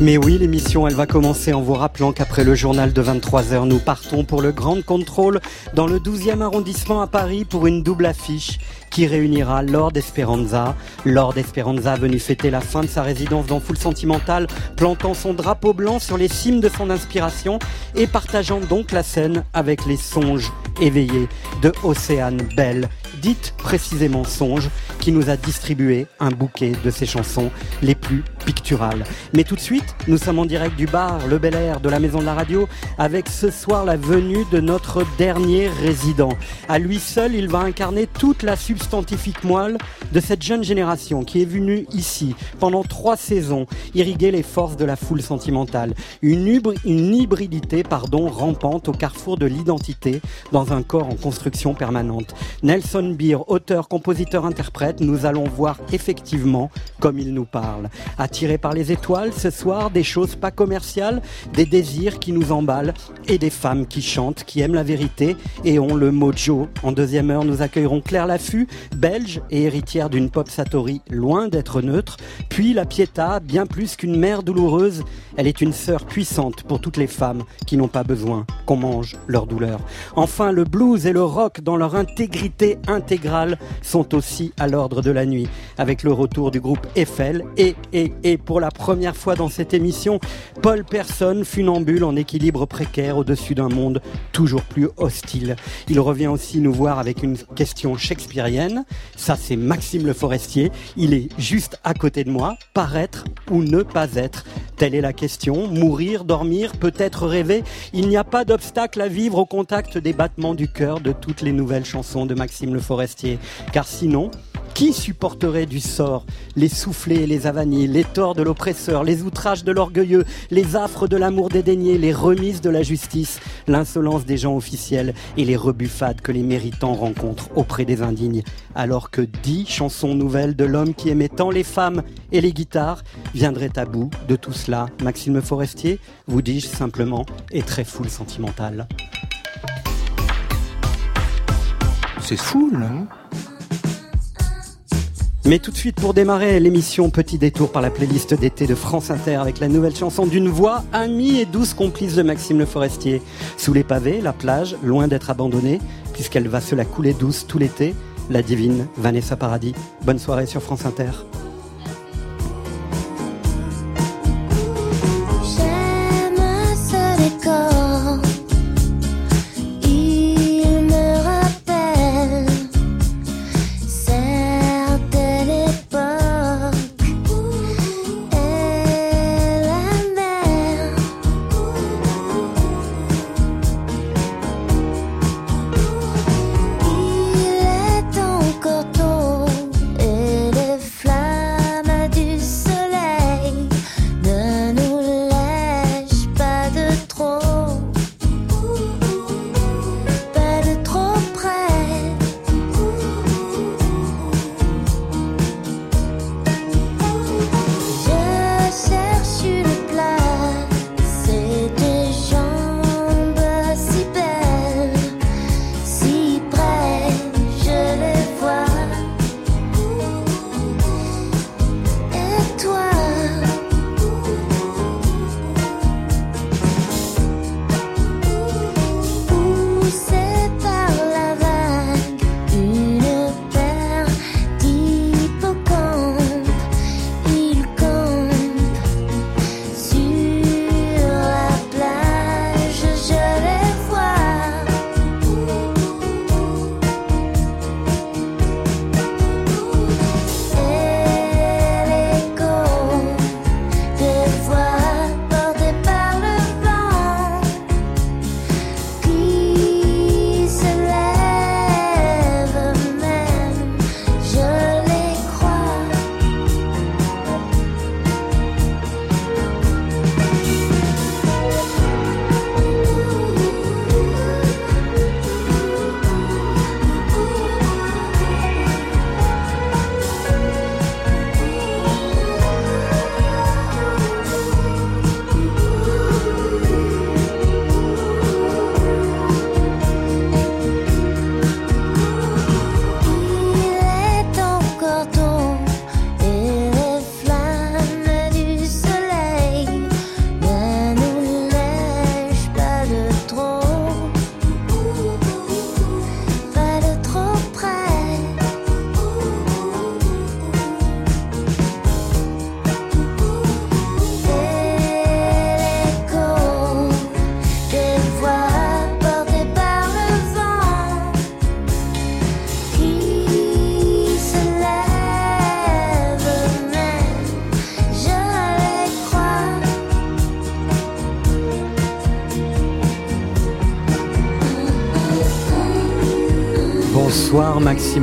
Mais oui, l'émission, elle va commencer en vous rappelant qu'après le journal de 23h, nous partons pour le Grand Contrôle dans le 12e arrondissement à Paris pour une double affiche qui réunira Lord Esperanza. Lord Esperanza venu fêter la fin de sa résidence dans Full Sentimental, plantant son drapeau blanc sur les cimes de son inspiration et partageant donc la scène avec les songes éveillés de Océane Belle, dite précisément Songe, qui nous a distribué un bouquet de ses chansons les plus picturales. Mais tout de suite, nous sommes en direct du bar Le Bel Air de la Maison de la Radio avec ce soir la venue de notre dernier résident. À lui seul, il va incarner toute la substantifique moelle de cette jeune génération qui est venue ici pendant trois saisons irriguer les forces de la foule sentimentale. Une, une hybridité pardon, rampante au carrefour de l'identité dans un corps en construction permanente. Nelson Beer, auteur, compositeur, interprète, nous allons voir effectivement comme il nous parle. Attirés par les étoiles, ce soir, des choses pas commerciales, des désirs qui nous emballent et des femmes qui chantent, qui aiment la vérité et ont le mojo. En deuxième heure, nous accueillerons Claire Laffut, belge et héritière d'une pop satori loin d'être neutre, puis la Pietà, bien plus qu'une mère douloureuse, elle est une sœur puissante pour toutes les femmes qui n'ont pas besoin qu'on mange leur douleur. Enfin, le blues et le rock dans leur intégrité intégrale sont aussi à l'ordre de la nuit, avec le retour du groupe Eiffel et, et, et pour la première fois dans cette émission, Paul Person, funambule en équilibre précaire au-dessus d'un monde toujours plus hostile. Il revient aussi nous voir avec une question shakespearienne. Ça, c'est Maxime Le Forestier. Il est juste à côté de moi. Paraître ou ne pas être? Telle est la question. Mourir, dormir, peut-être rêver. Il n'y a pas d'obstacle à vivre au contact des battements du cœur de toutes les nouvelles chansons de Maxime Le Forestier. Car sinon, qui supporterait du sort? Les soufflets et les avanies, les torts de l'oppresseur, les outrages de l'orgueilleux, les affres de l'amour dédaigné, les remises de la justice, l'insolence des gens officiels et les rebuffades que les méritants rencontrent auprès des indignes Alors que dix chansons nouvelles de l'homme qui aimait tant les femmes et les guitares viendraient à bout de tout cela, Maxime Forestier, vous dis-je simplement, est très full sentimental. C'est fou, là. Mais tout de suite pour démarrer l'émission Petit détour par la playlist d'été de France Inter avec la nouvelle chanson d'une voix amie et douce complice de Maxime Le Forestier. Sous les pavés, la plage, loin d'être abandonnée, puisqu'elle va se la couler douce tout l'été, la divine Vanessa Paradis. Bonne soirée sur France Inter.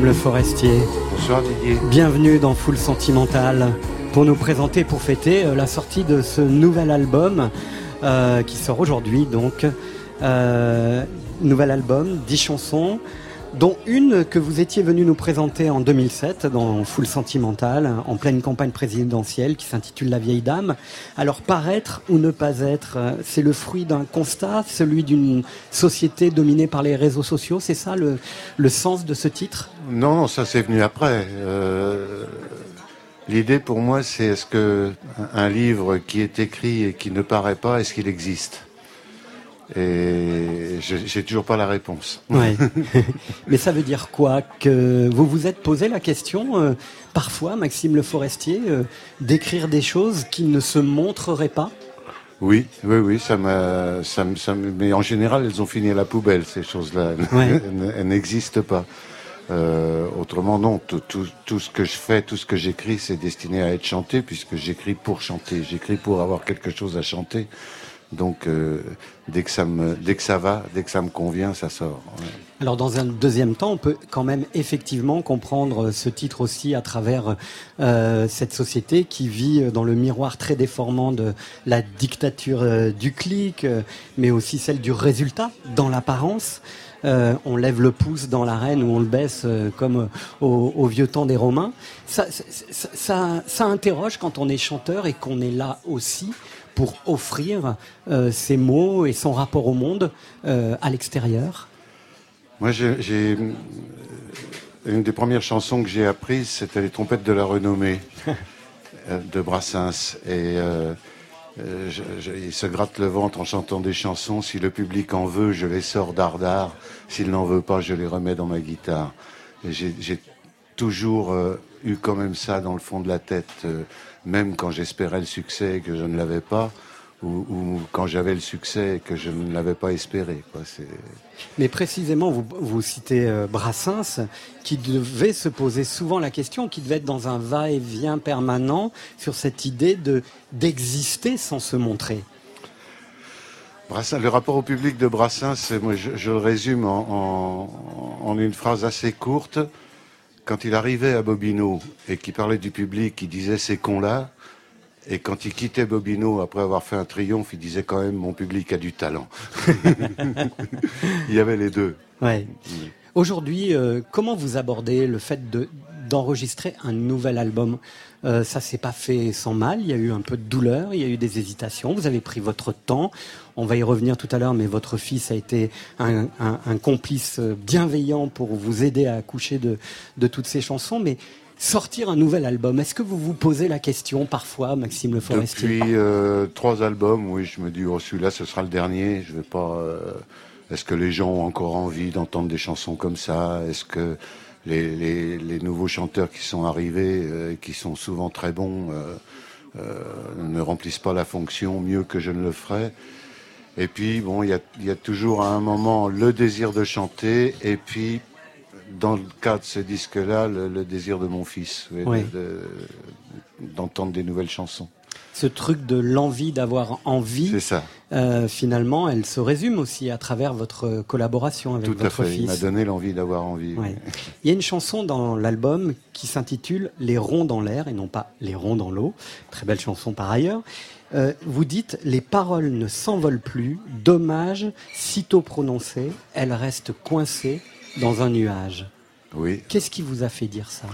Le Forestier. Bonsoir Didier. Bienvenue dans Full Sentimental pour nous présenter, pour fêter euh, la sortie de ce nouvel album euh, qui sort aujourd'hui donc. Euh, nouvel album, 10 chansons dont une que vous étiez venu nous présenter en 2007 dans Full Sentimental, en pleine campagne présidentielle, qui s'intitule La vieille dame. Alors, paraître ou ne pas être, c'est le fruit d'un constat, celui d'une société dominée par les réseaux sociaux, c'est ça le, le, sens de ce titre? Non, ça c'est venu après. Euh, L'idée pour moi, c'est est-ce que un livre qui est écrit et qui ne paraît pas, est-ce qu'il existe? Et j'ai toujours pas la réponse. Ouais. Mais ça veut dire quoi Que vous vous êtes posé la question, euh, parfois, Maxime Le Forestier, euh, d'écrire des choses qui ne se montreraient pas? Oui, oui, oui, ça m'a, ça, ça, mais en général, elles ont fini à la poubelle, ces choses-là. Ouais. elles n'existent pas. Euh, autrement, non. Tout, tout, tout, ce que je fais, tout ce que j'écris, c'est destiné à être chanté, puisque j'écris pour chanter. J'écris pour avoir quelque chose à chanter. Donc, euh, dès que ça me, dès que ça va, dès que ça me convient, ça sort. Alors, dans un deuxième temps, on peut quand même effectivement comprendre ce titre aussi à travers euh, cette société qui vit dans le miroir très déformant de la dictature euh, du clic, euh, mais aussi celle du résultat dans l'apparence. Euh, on lève le pouce dans l'arène ou on le baisse euh, comme au, au, vieux temps des Romains. Ça, ça, ça, ça, interroge quand on est chanteur et qu'on est là aussi pour offrir euh, ses mots et son rapport au monde euh, à l'extérieur. Moi, j'ai une des premières chansons que j'ai apprises, c'était les trompettes de la renommée de Brassens et euh, je, il se gratte le ventre en chantant des chansons. Si le public en veut, je les sors dardard. S'il n'en veut pas, je les remets dans ma guitare. J'ai toujours euh, eu quand même ça dans le fond de la tête, euh, même quand j'espérais le succès et que je ne l'avais pas ou, ou quand j'avais le succès que je ne l'avais pas espéré. Quoi. Mais précisément, vous, vous citez euh, Brassens, qui devait se poser souvent la question, qui devait être dans un va-et-vient permanent sur cette idée de d'exister sans se montrer. Brassens, le rapport au public de Brassens, moi, je, je le résume en, en, en, une phrase assez courte. Quand il arrivait à Bobino et qu'il parlait du public, il disait ces cons-là. Et quand il quittait Bobino, après avoir fait un triomphe, il disait quand même mon public a du talent. il y avait les deux. Ouais. Aujourd'hui, euh, comment vous abordez le fait de d'enregistrer un nouvel album? Euh, Ça s'est pas fait sans mal. Il y a eu un peu de douleur, il y a eu des hésitations. Vous avez pris votre temps. On va y revenir tout à l'heure, mais votre fils a été un, un, un, complice bienveillant pour vous aider à accoucher de, de toutes ces chansons. Mais sortir un nouvel album. Est-ce que vous vous posez la question parfois, Maxime Le Forestier? Depuis euh, trois albums, oui, je me dis, oh, celui-là, ce sera le dernier. Je vais pas. Euh, Est-ce que les gens ont encore envie d'entendre des chansons comme ça? Est-ce que les, nouveaux chanteurs qui sont arrivés, euh, qui sont souvent très bons, euh, ne remplissent pas la fonction mieux que je ne le ferais Et puis, bon, il y a, y a toujours à un moment le désir de chanter, et puis dans le cas de ce disque-là, le, le, désir de mon fils, oui. d'entendre de, des nouvelles chansons. Ce truc de l'envie d'avoir envie, ça. Euh, finalement, elle se résume aussi à travers votre collaboration avec Tout votre à fait. fils. Il m'a donné l'envie d'avoir envie. Ouais. Il y a une chanson dans l'album qui s'intitule Les ronds dans l'air et non pas Les ronds dans l'eau. Très belle chanson par ailleurs. Euh, vous dites les paroles ne s'envolent plus, dommage, sitôt prononcées, elles restent coincées dans un nuage. Oui. Qu'est-ce qui vous a fait dire ça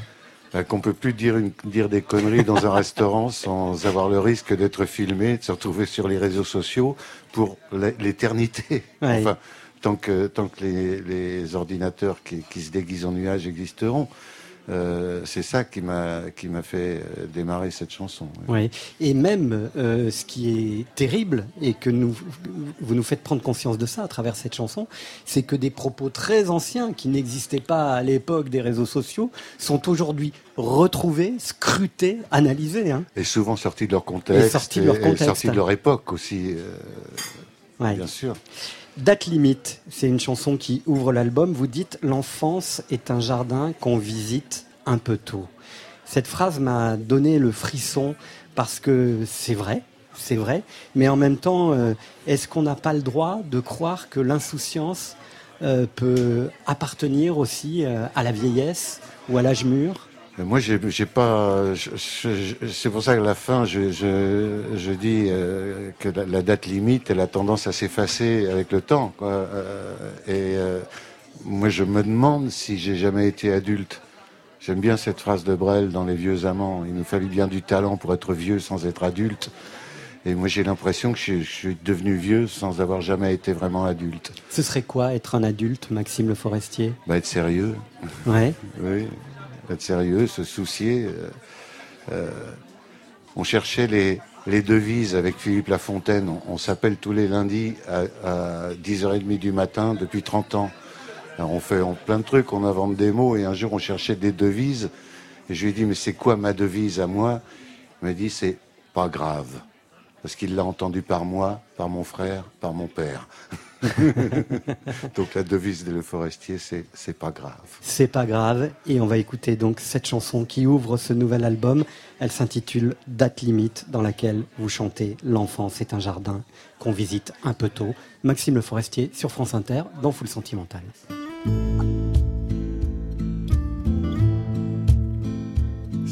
ben, Qu'on peut plus dire, une, dire des conneries dans un restaurant sans avoir le risque d'être filmé, de se retrouver sur les réseaux sociaux pour l'éternité. Ouais. Enfin, tant que, tant que les, les ordinateurs qui, qui, se déguisent en nuages existeront. Euh, c'est ça qui m'a qui m'a fait démarrer cette chanson. Oui. Et même euh, ce qui est terrible et que nous vous nous faites prendre conscience de ça à travers cette chanson, c'est que des propos très anciens qui n'existaient pas à l'époque des réseaux sociaux sont aujourd'hui retrouvés, scrutés, analysés. Hein. Et souvent sortis de leur contexte. Et sortis de leur contexte. Et sortis de leur époque aussi. Euh, ouais. Bien sûr. Date limite, c'est une chanson qui ouvre l'album. Vous dites L'enfance est un jardin qu'on visite un peu tôt. Cette phrase m'a donné le frisson parce que c'est vrai, c'est vrai, mais en même temps, euh, est-ce qu'on n'a pas le droit de croire que l'insouciance euh, peut appartenir aussi euh, à la vieillesse ou à l'âge mûr? Moi, j'ai, pas. c'est pour ça qu'à la fin, je, je, dis euh, que la, date limite, elle a tendance à s'effacer avec le temps. Quoi. et moi, je me demande si j'ai jamais été adulte. J'aime bien cette phrase de Brel dans Les Vieux Amants. Il nous fallut bien du talent pour être vieux sans être adulte. Et moi, j'ai l'impression que je, suis devenu vieux sans avoir jamais été vraiment adulte. Ce serait quoi être un adulte, Maxime Le Forestier? Bah, Être sérieux. Ouais. oui, être sérieux, se soucier. Euh, euh, on cherchait les, devises avec Philippe Lafontaine. On, s'appelle tous les lundis à, à 10h30 du matin depuis 30 ans. on fait plein de trucs, on invente des mots et un jour on cherchait des devises. Et je lui ai dit, mais c'est quoi ma devise à moi? Il m'a dit, c'est pas grave parce qu'il l'a entendu par moi, par mon frère, par mon père. donc la devise de Le Forestier, c'est c'est pas grave. C'est pas grave. Et on va écouter donc cette chanson qui ouvre ce nouvel album. Elle s'intitule Date limite, dans laquelle vous chantez L'enfance est un jardin qu'on visite un peu tôt. Maxime Le Forestier sur France Inter dans Full Sentimental.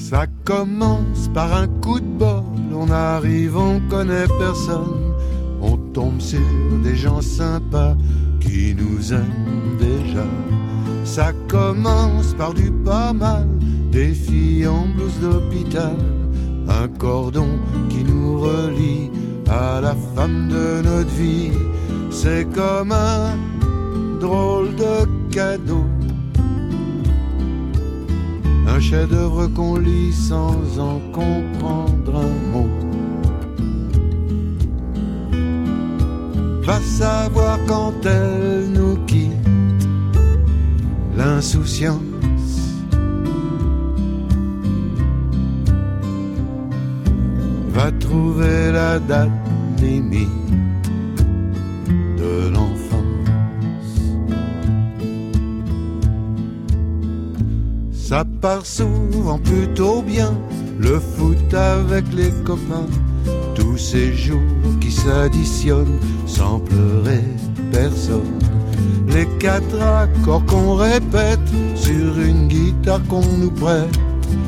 Ça commence par un coup de bol, on arrive, on connaît personne, on tombe sur des gens sympas qui nous aiment déjà. Ça commence par du pas mal, des filles en blouse d'hôpital, un cordon qui nous relie à la femme de notre vie. C'est comme un drôle de cadeau un chef-d'œuvre qu'on lit sans en comprendre un mot. Va savoir quand elle nous quitte, l'insouciance. Va trouver la date limite Ça part souvent plutôt bien, le foot avec les copains. Tous ces jours qui s'additionnent sans pleurer personne. Les quatre accords qu'on répète sur une guitare qu'on nous prête.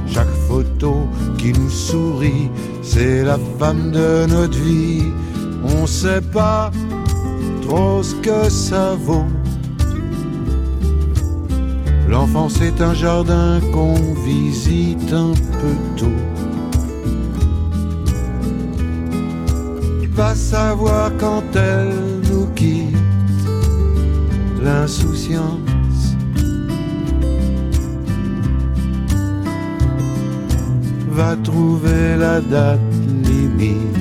Chaque photo qui nous sourit, c'est la femme de notre vie. On sait pas trop ce que ça vaut L'enfance est un jardin qu'on visite un peu tôt. Va savoir quand elle nous quitte, l'insouciance. Va trouver la date limite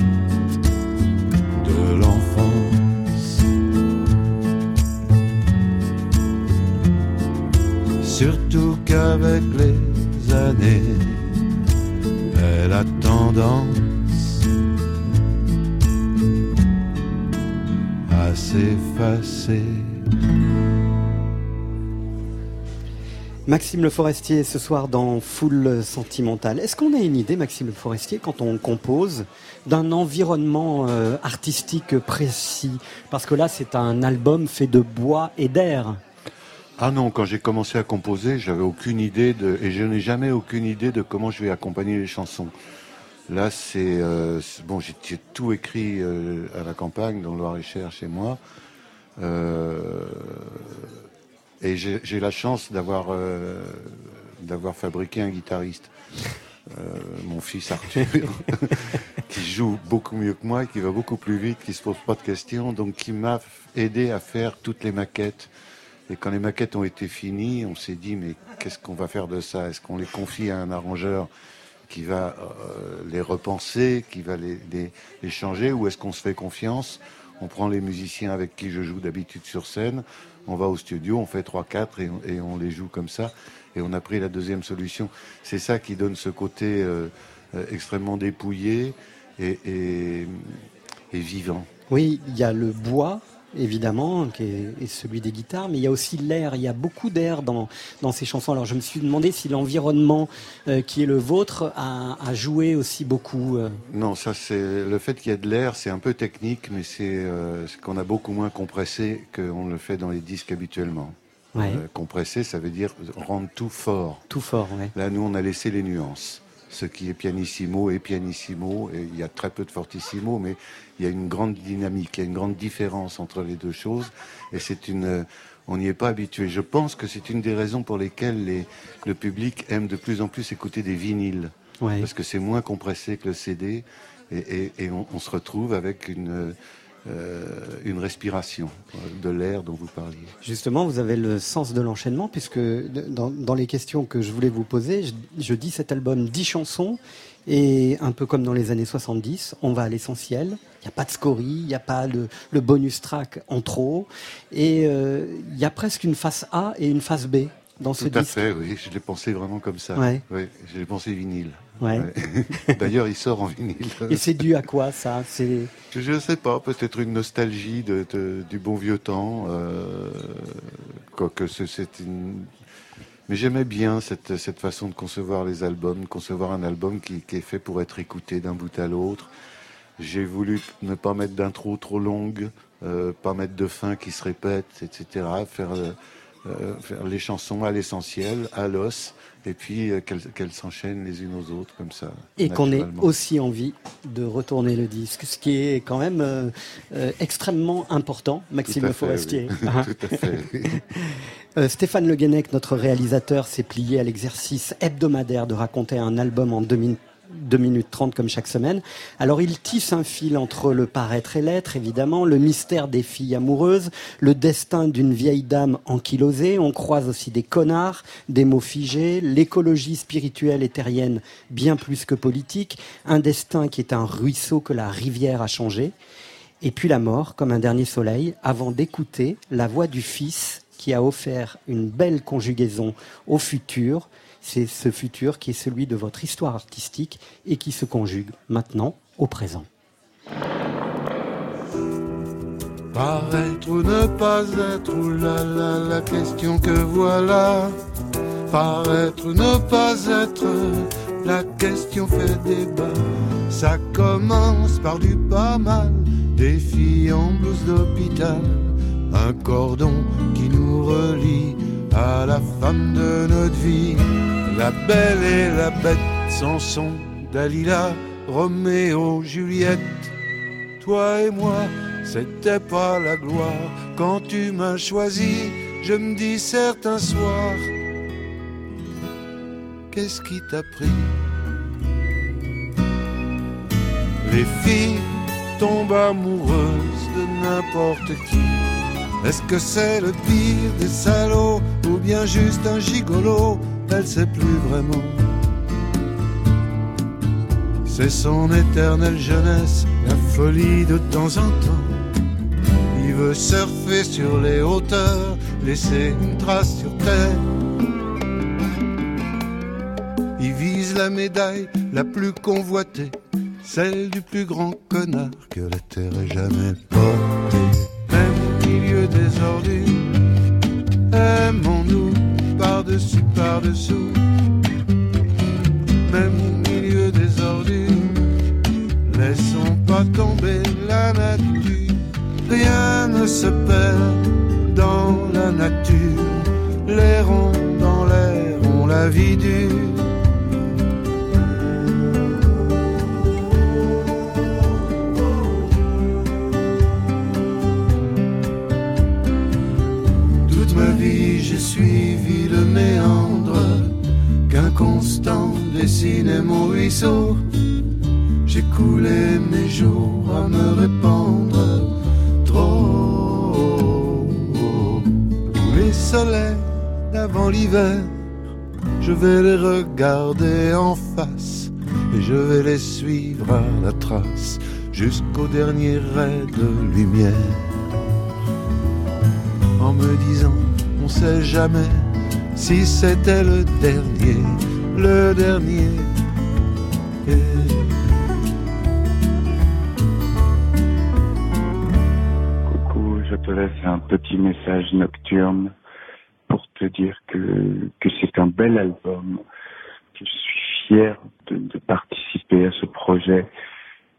surtout qu'avec les années, elle a tendance s'effacer. Maxime Le Forestier, ce soir dans Foule Sentimentale. Est-ce qu'on a une idée, Maxime Le Forestier, quand on compose, d'un environnement euh, artistique précis? Parce que là, c'est un album fait de bois et d'air. Ah non, quand j'ai commencé à composer, j'avais aucune idée de, et je n'ai jamais aucune idée de comment je vais accompagner les chansons. Là, c'est euh, bon, j'ai tout écrit euh, à la campagne, dans le Loir-et-Cher, chez moi, euh, et j'ai la chance d'avoir d'avoir fabriqué un guitariste, mon fils Arthur, qui joue beaucoup mieux que moi, qui va beaucoup plus vite, qui se pose pas de questions, donc qui m'a aidé à faire toutes les maquettes. Et quand les maquettes ont été finies, on s'est dit, mais qu'est-ce qu'on va faire de ça? Est-ce qu'on les confie à un arrangeur qui va euh, les repenser, qui va les, changer, ou est-ce qu'on se fait confiance On prend les musiciens avec qui je joue d'habitude sur scène, on va au studio, on fait 3-4 et, on les joue comme ça, et on a pris la deuxième solution. C'est ça qui donne ce côté euh, euh, extrêmement dépouillé et vivant. Oui, il y a le bois, évidemment, qui est, celui des guitares, mais il y a aussi l'air. Il y a beaucoup d'air dans, dans ces chansons. Alors je me suis demandé si l'environnement euh, qui est le vôtre a, a joué aussi beaucoup. Euh. Non, ça c'est le fait qu'il y ait de l'air, c'est un peu technique, mais c'est euh, qu'on a beaucoup moins compressé qu'on le fait dans les disques habituellement. Ouais. compressé, ça veut dire rendre tout fort. Tout fort, oui. Là, nous, on a laissé les nuances ce qui est pianissimo est pianissimo, et il y a très peu de fortissimo, mais il y a une grande dynamique, il y a une grande différence entre les deux choses, et c'est une, on n'y est pas habitué. Je pense que c'est une des raisons pour lesquelles les, le public aime de plus en plus écouter des vinyles, parce que c'est moins compressé que le CD, et, on, se retrouve avec une euh, une respiration de l'air dont vous parliez. Justement, vous avez le sens de l'enchaînement, puisque dans, les questions que je voulais vous poser, je, dis cet album 10 chansons, et un peu comme dans les années 70, on va à l'essentiel. Il n'y a pas de scorie, il n'y a pas le, bonus track en trop, et euh, il y a presque une face A et une face B dans ce disque. Tout à fait, oui, je l'ai pensé vraiment comme ça. Oui, je l'ai pensé vinyle. Ouais. D'ailleurs, il sort en vinyle. Et c'est dû à quoi ça? Je ne sais pas, peut-être une nostalgie de, du bon vieux temps. Euh, quoique c'est une... Mais j'aimais bien cette, cette façon de concevoir les albums, concevoir un album qui, qui est fait pour être écouté d'un bout à l'autre. J'ai voulu ne pas mettre d'intro trop longue, euh, pas mettre de fin qui se répète, etc. Faire, euh, euh, faire les chansons à l'essentiel, à l'os et puis euh, qu'elles s'enchaînent les unes aux autres comme ça. Et qu'on ait aussi envie de retourner le disque, ce qui est quand même extrêmement important, Maxime Forestier. Tout à fait. Stéphane Le Guenec, notre réalisateur, s'est plié à l'exercice hebdomadaire de raconter un album en 2000 2 minutes 30 comme chaque semaine. Alors il tisse un fil entre le paraître et l'être, évidemment, le mystère des filles amoureuses, le destin d'une vieille dame ankylosée. On croise aussi des connards, des mots figés, l'écologie spirituelle et terrienne bien plus que politique, un destin qui est un ruisseau que la rivière a changé. Et puis la mort, comme un dernier soleil, avant d'écouter la voix du Fils qui a offert une belle conjugaison au futur, c'est ce futur qui est celui de votre histoire artistique et qui se conjugue maintenant au présent. Paraître ou ne pas être, ou la la la question que voilà. Paraître ou ne pas être, la question fait débat. Ça commence par du pas mal, des filles en blouse d'hôpital, un cordon qui nous relie à la femme de notre vie. La belle et la bête, Samson, Dalila, Roméo, Juliette. Toi et moi, c'était pas la gloire. Quand tu m'as choisi, je me dis certains soirs, qu'est-ce qui t'a pris? Les filles tombent amoureuses de n'importe qui. Est-ce que c'est le pire des salauds ou bien juste un gigolo? Elle sait plus vraiment. C'est son éternelle jeunesse, la folie de temps en temps. Il veut surfer sur les hauteurs, laisser une trace sur terre. Il vise la médaille la plus convoitée, celle du plus grand connard que la terre ait jamais portée des ordures. Aimons-nous par-dessus, par-dessous, même au milieu des ordures. Laissons pas tomber la nature, rien ne se perd dans la nature. Les ronds dans l'air ont la vie dure. Suivi le méandre qu'un constant dessinait mon ruisseau. J'ai coulé mes jours à me répandre trop. Tous les soleils d'avant l'hiver, je vais les regarder en face et je vais les suivre à la trace jusqu'au dernier ray de lumière. En me disant on sait jamais si c'était le dernier, le dernier. Coucou, je te laisse un petit message nocturne pour te dire que, que c'est un bel album, je suis fier de, participer à ce projet,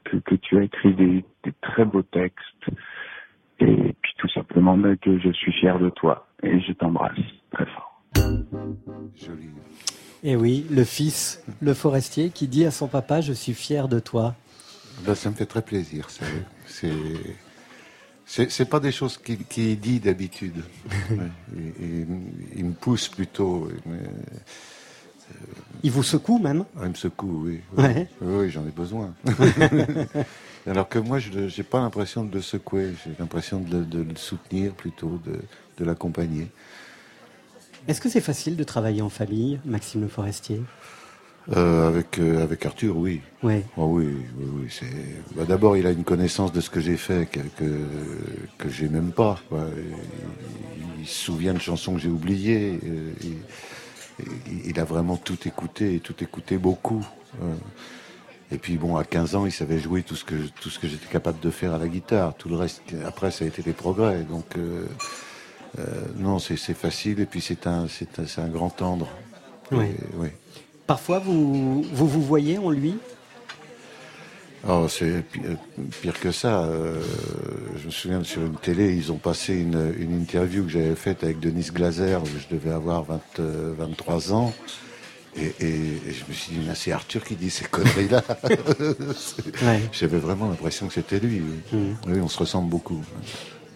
que, tu as écrit des très beaux textes, et puis tout simplement que je suis fier de toi et je t'embrasse très fort. Joli. Et oui, le fils, le forestier, qui dit à son papa Je suis fier de toi. Ben, ça me fait très plaisir. C'est. C'est pas des choses qu'il qui dit d'habitude. il, me pousse plutôt. Mais, il vous secoue même ah, Il me secoue, oui. Oui, j'en ai besoin. Alors que moi, je n'ai pas l'impression de le secouer. J'ai l'impression de, de, le soutenir plutôt, de, de l'accompagner. Est-ce que c'est facile de travailler en famille, Maxime Le Forestier? Euh, avec euh, avec Arthur, oui. Oui. Oh, oui, oui, oui c'est. Bah, D'abord, il a une connaissance de ce que j'ai fait que que, que j'ai même pas. Il, se souvient de chansons que j'ai oubliées. Euh, il, il, a vraiment tout écouté et tout écouté beaucoup. Euh. Et puis bon, à 15 ans, il savait jouer tout ce que tout ce que j'étais capable de faire à la guitare. Tout le reste, après, ça a été des progrès. Donc euh, euh, non, c'est facile. Et puis c'est un c'est un, un, grand tendre. Oui. oui. Parfois, vous, vous vous voyez en lui? Oh, c'est pire que ça. Euh, je me souviens sur une télé, ils ont passé une, une interview que j'avais faite avec Denise Glaser, où je devais avoir 20, 23 ans. Et, je me suis dit, c'est Arthur qui dit ces conneries-là. J'avais vraiment l'impression que c'était lui. Mmh. Oui, on se ressemble beaucoup.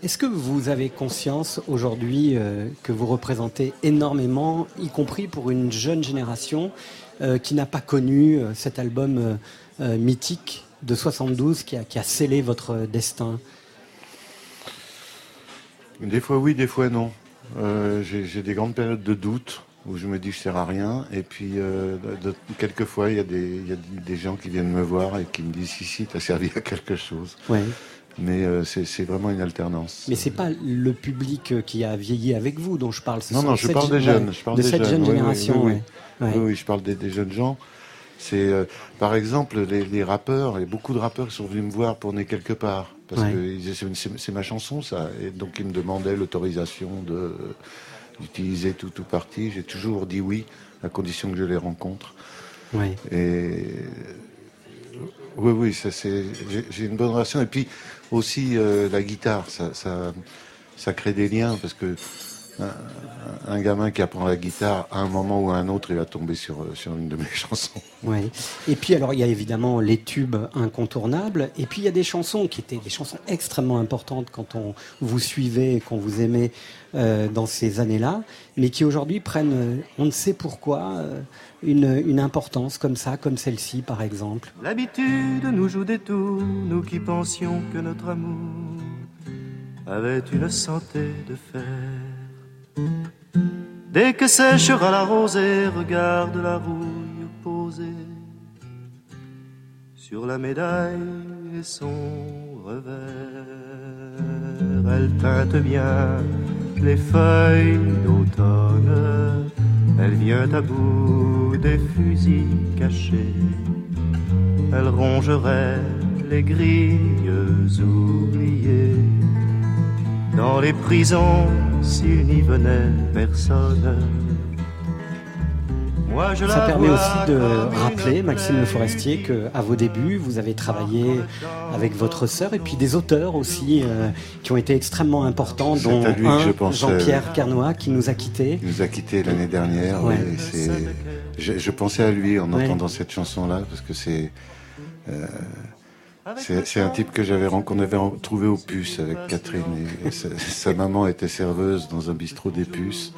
Est-ce que vous avez conscience aujourd'hui euh, que vous représentez énormément, y compris pour une jeune génération euh, qui n'a pas connu euh, cet album mythique de 72 qui a, qui a scellé votre destin? Des fois oui, des fois non. J'ai des grandes périodes de doute où je me dis je sers à rien. Et puis, euh, de, quelquefois, il y, a des, y a des gens qui viennent me voir et qui me disent si, si, t'as servi à quelque chose. Ouais. Mais euh, c'est vraiment une alternance. Mais c'est pas le public qui a vieilli avec vous dont je parle. non, non, je parle des jeunes. Je parle de des cette jeune génération. Oui, oui, je parle des, jeunes gens. C'est, euh, par exemple, les, les, rappeurs, a beaucoup de rappeurs sont venus me voir pour Né quelque part. Parce que c'est ma chanson, ça. Et donc, ils me demandaient l'autorisation de d'utiliser tout ou partie. J'ai toujours dit oui, à condition que je les rencontre. Oui. Et oui, oui, ça c'est. J'ai une bonne relation. Et puis aussi euh, la guitare, ça, ça, ça crée des liens parce que un, gamin qui apprend la guitare, à un moment ou à un autre, il va tomber sur, euh, sur une de mes chansons. Oui. Et puis, alors, il y a évidemment les tubes incontournables. Et puis, il y a des chansons qui étaient des chansons extrêmement importantes quand on vous suivait et qu'on vous aimait euh, dans ces années-là, mais qui aujourd'hui prennent, euh, on ne sait pourquoi, une, une importance comme ça, comme celle-ci, par exemple. L'habitude nous joue des tours, nous qui pensions que notre amour avait une santé de fer. Dès que séchera la rosée, regarde la rouille posée sur la médaille et son revers. Elle teinte bien les feuilles d'automne, elle vient à bout des fusils cachés, elle rongerait les grilles oubliées dans les prisons s'il n'y venait personne. Moi, je Ça permet aussi de rappeler, Maxime Le Forestier, qu'à vos débuts, vous avez travaillé avec votre sœur et puis des auteurs aussi euh, qui ont été extrêmement importants, dont Jean-Pierre Carnois qui nous a quittés. Il nous a quittés l'année dernière. je, je, pensais à lui en entendant cette chanson-là parce que c'est. Euh, c'est un type que j'avais qu'on avait trouvé au puces avec Catherine. Et, sa, maman était serveuse dans un bistrot des puces.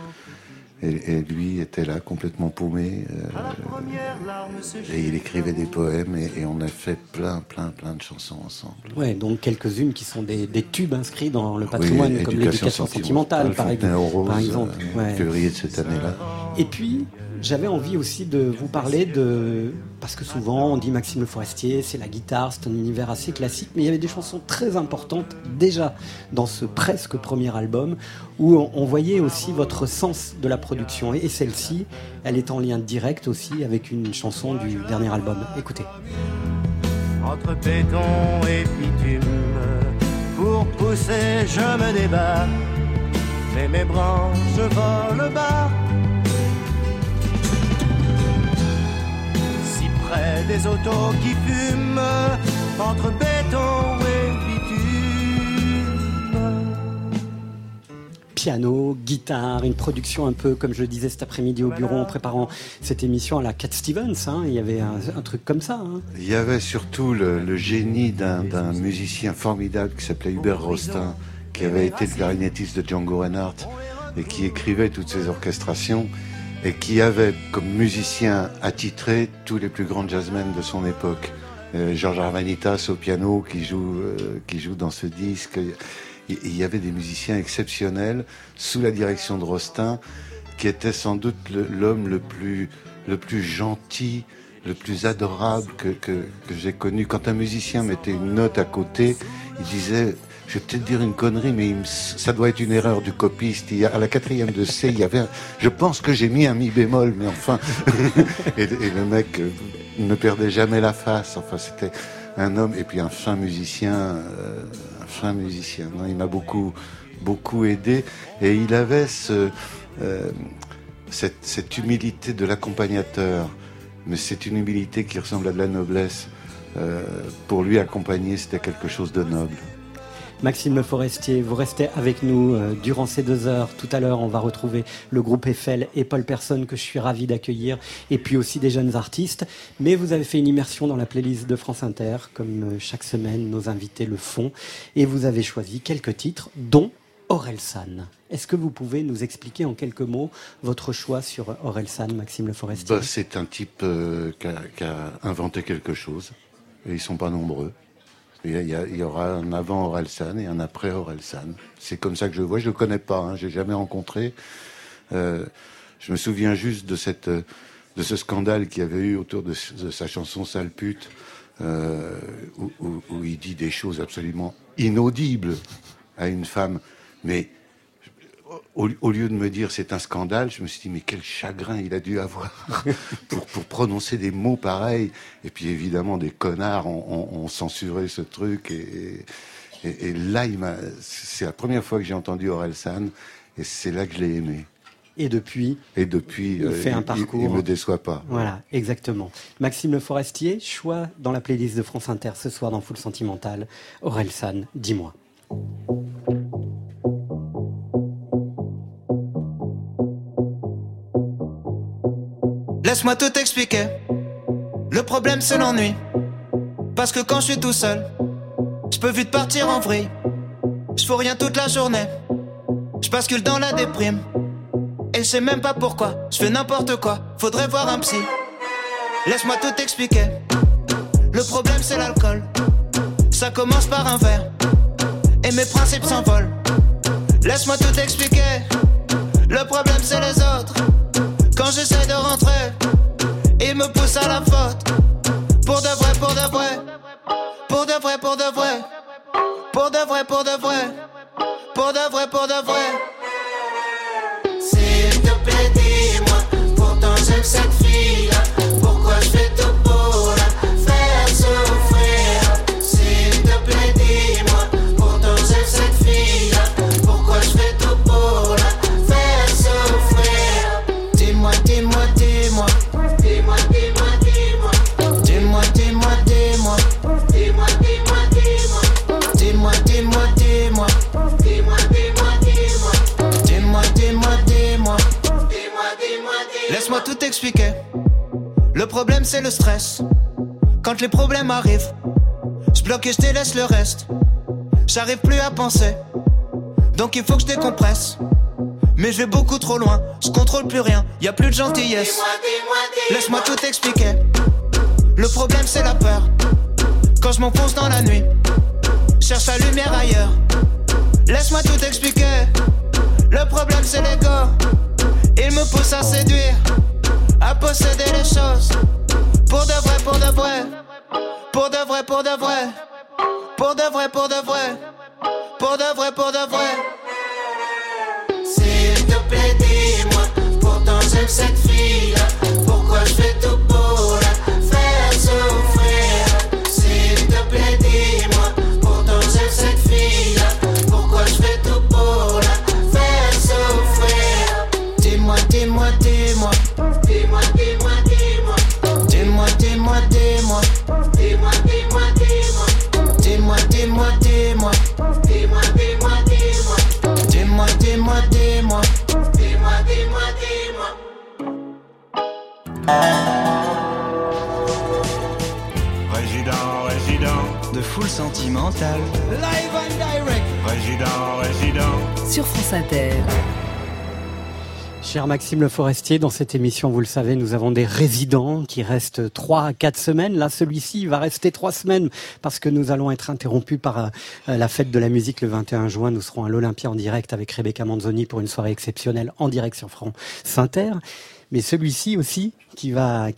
Et, lui était là complètement paumé. Euh, et il écrivait des poèmes et, on a fait plein, plein, plein de chansons ensemble. Ouais, donc quelques-unes qui sont des, tubes inscrits dans le patrimoine, comme l'éducation sentimentale, par, exemple, par exemple. Euh, février de cette année-là. Et puis, j'avais envie aussi de vous parler de... Parce que souvent on dit Maxime Le Forestier, c'est la guitare, c'est un univers assez classique, mais il y avait des chansons très importantes déjà dans ce presque premier album où on voyait aussi votre sens de la production. Et celle-ci, elle est en lien direct aussi avec une chanson du dernier album. Écoutez. Entre béton et bitume, Pour pousser, je me débat, mais mes branches volent bas. Près des autos qui fument, entre béton et piano, guitare, une production un peu, comme je le disais cet après-midi au bureau en préparant cette émission à la Cat Stevens. Hein. il y avait un, truc comme ça. Hein. Il y avait surtout le, génie d'un musicien formidable qui s'appelait Hubert Rostin, qui avait été le clarinettiste de Django Reinhardt et qui écrivait toutes ses orchestrations et qui avait comme musicien attitré tous les plus grands jazzmen de son époque. Euh, Georges Arvanitas au piano qui joue, euh, qui joue dans ce disque il y avait des musiciens exceptionnels sous la direction de Rostin, qui était sans doute l'homme le plus, le plus gentil, le plus adorable que, que, que j'ai connu. Quand un musicien mettait une note à côté, il disait, je vais peut-être dire une connerie, mais ça doit être une erreur du copiste. A, à la quatrième de C, il y avait, je pense que j'ai mis un mi bémol, mais enfin, et, le mec euh, ne perdait jamais la face. Enfin, c'était un homme et puis un fin musicien. Euh, fin musicien. il m'a beaucoup, beaucoup aidé et il avait ce, euh, cette, humilité de l'accompagnateur. Mais c'est une humilité qui ressemble à de la noblesse. Pour lui, accompagner, c'était quelque chose de noble. Maxime Forestier, vous restez avec nous euh, durant ces deux heures. Tout à l'heure, on va retrouver le groupe Eiffel et Paul Personne que je suis ravi d'accueillir, et puis aussi des jeunes artistes. Mais vous avez fait une immersion dans la playlist de France Inter, comme euh, chaque semaine nos invités le font, et vous avez choisi quelques titres, dont Orelsan. Est-ce que vous pouvez nous expliquer en quelques mots votre choix sur Orelsan, Maxime Le Forestier? Bah, C'est un type euh, qui, a, inventé quelque chose, et ils sont pas nombreux. Il y, aura un avant Orelsan et un après Orelsan. C'est comme ça que je le vois. Je le connais pas, hein, j'ai jamais rencontré. Euh, je me souviens juste de cette, de ce scandale qu'il y avait eu autour de, sa chanson Sale pute, euh, où, où, il dit des choses absolument inaudibles à une femme. Mais au, lieu de me dire c'est un scandale, je me suis dit mais quel chagrin il a dû avoir pour, pour, prononcer des mots pareils. Et puis évidemment des connards ont, censuré ce truc. Et, et, là, c'est la première fois que j'ai entendu Orelsan et c'est là que je l'ai aimé. Et depuis, et depuis, il fait un parcours. Il, ne me déçoit pas. Voilà, exactement. Maxime Le Forestier, choix dans la playlist de France Inter ce soir dans Full Sentimental. Orelsan, dis-moi. Laisse-moi tout expliquer. Le problème c'est l'ennui. Parce que quand je suis tout seul, je peux vite partir en vrille. Je fais rien toute la journée. Je bascule dans la déprime. Et je sais même pas pourquoi. Je fais n'importe quoi. Faudrait voir un psy. Laisse-moi tout expliquer. Le problème c'est l'alcool. Ça commence par un verre. Et mes principes s'envolent. Laisse-moi tout expliquer. Le problème c'est les autres. Quand j'essaie de rentrer, il me pousse à la faute. Pour de vrai, pour de vrai. Pour de vrai, pour de vrai. Pour de vrai, pour de vrai. Pour de vrai, pour de vrai. S'il te plaît, dis-moi. Pourtant, j'aime cette fille-là. Pourquoi je fais tout expliquer. Le problème, c'est le stress. Quand les problèmes arrivent, je bloque et je délaisse le reste. J'arrive plus à penser. Donc il faut que je décompresse. Mais je vais beaucoup trop loin, je contrôle plus rien, y a plus de gentillesse. Laisse-moi tout expliquer. Le problème c'est la peur. Quand je m'enfonce dans la nuit, cherche la lumière ailleurs. Laisse-moi tout expliquer. Le problème c'est l'ego. Il me pousse à séduire, à posséder les choses. Pour de vrai, pour de vrai. Pour de vrai, pour de vrai. Pour de vrai, pour de vrai. Pour de vrai, pour de vrai. S'il te plaît, dis-moi, pourtant j'aime cette fille-là. Pourquoi je fais tout pour Live and direct. Résident, résident. Sur France Inter. Cher Maxime Le Forestier, dans cette émission, vous le savez, nous avons des résidents qui restent trois à quatre semaines. Là, celui-ci va rester trois semaines parce que nous allons être interrompus par euh, la fête de la musique le 21 juin. Nous serons à l'Olympia en direct avec Rebecca Manzoni pour une soirée exceptionnelle en direct sur France Inter. Mais celui-ci aussi, qui va,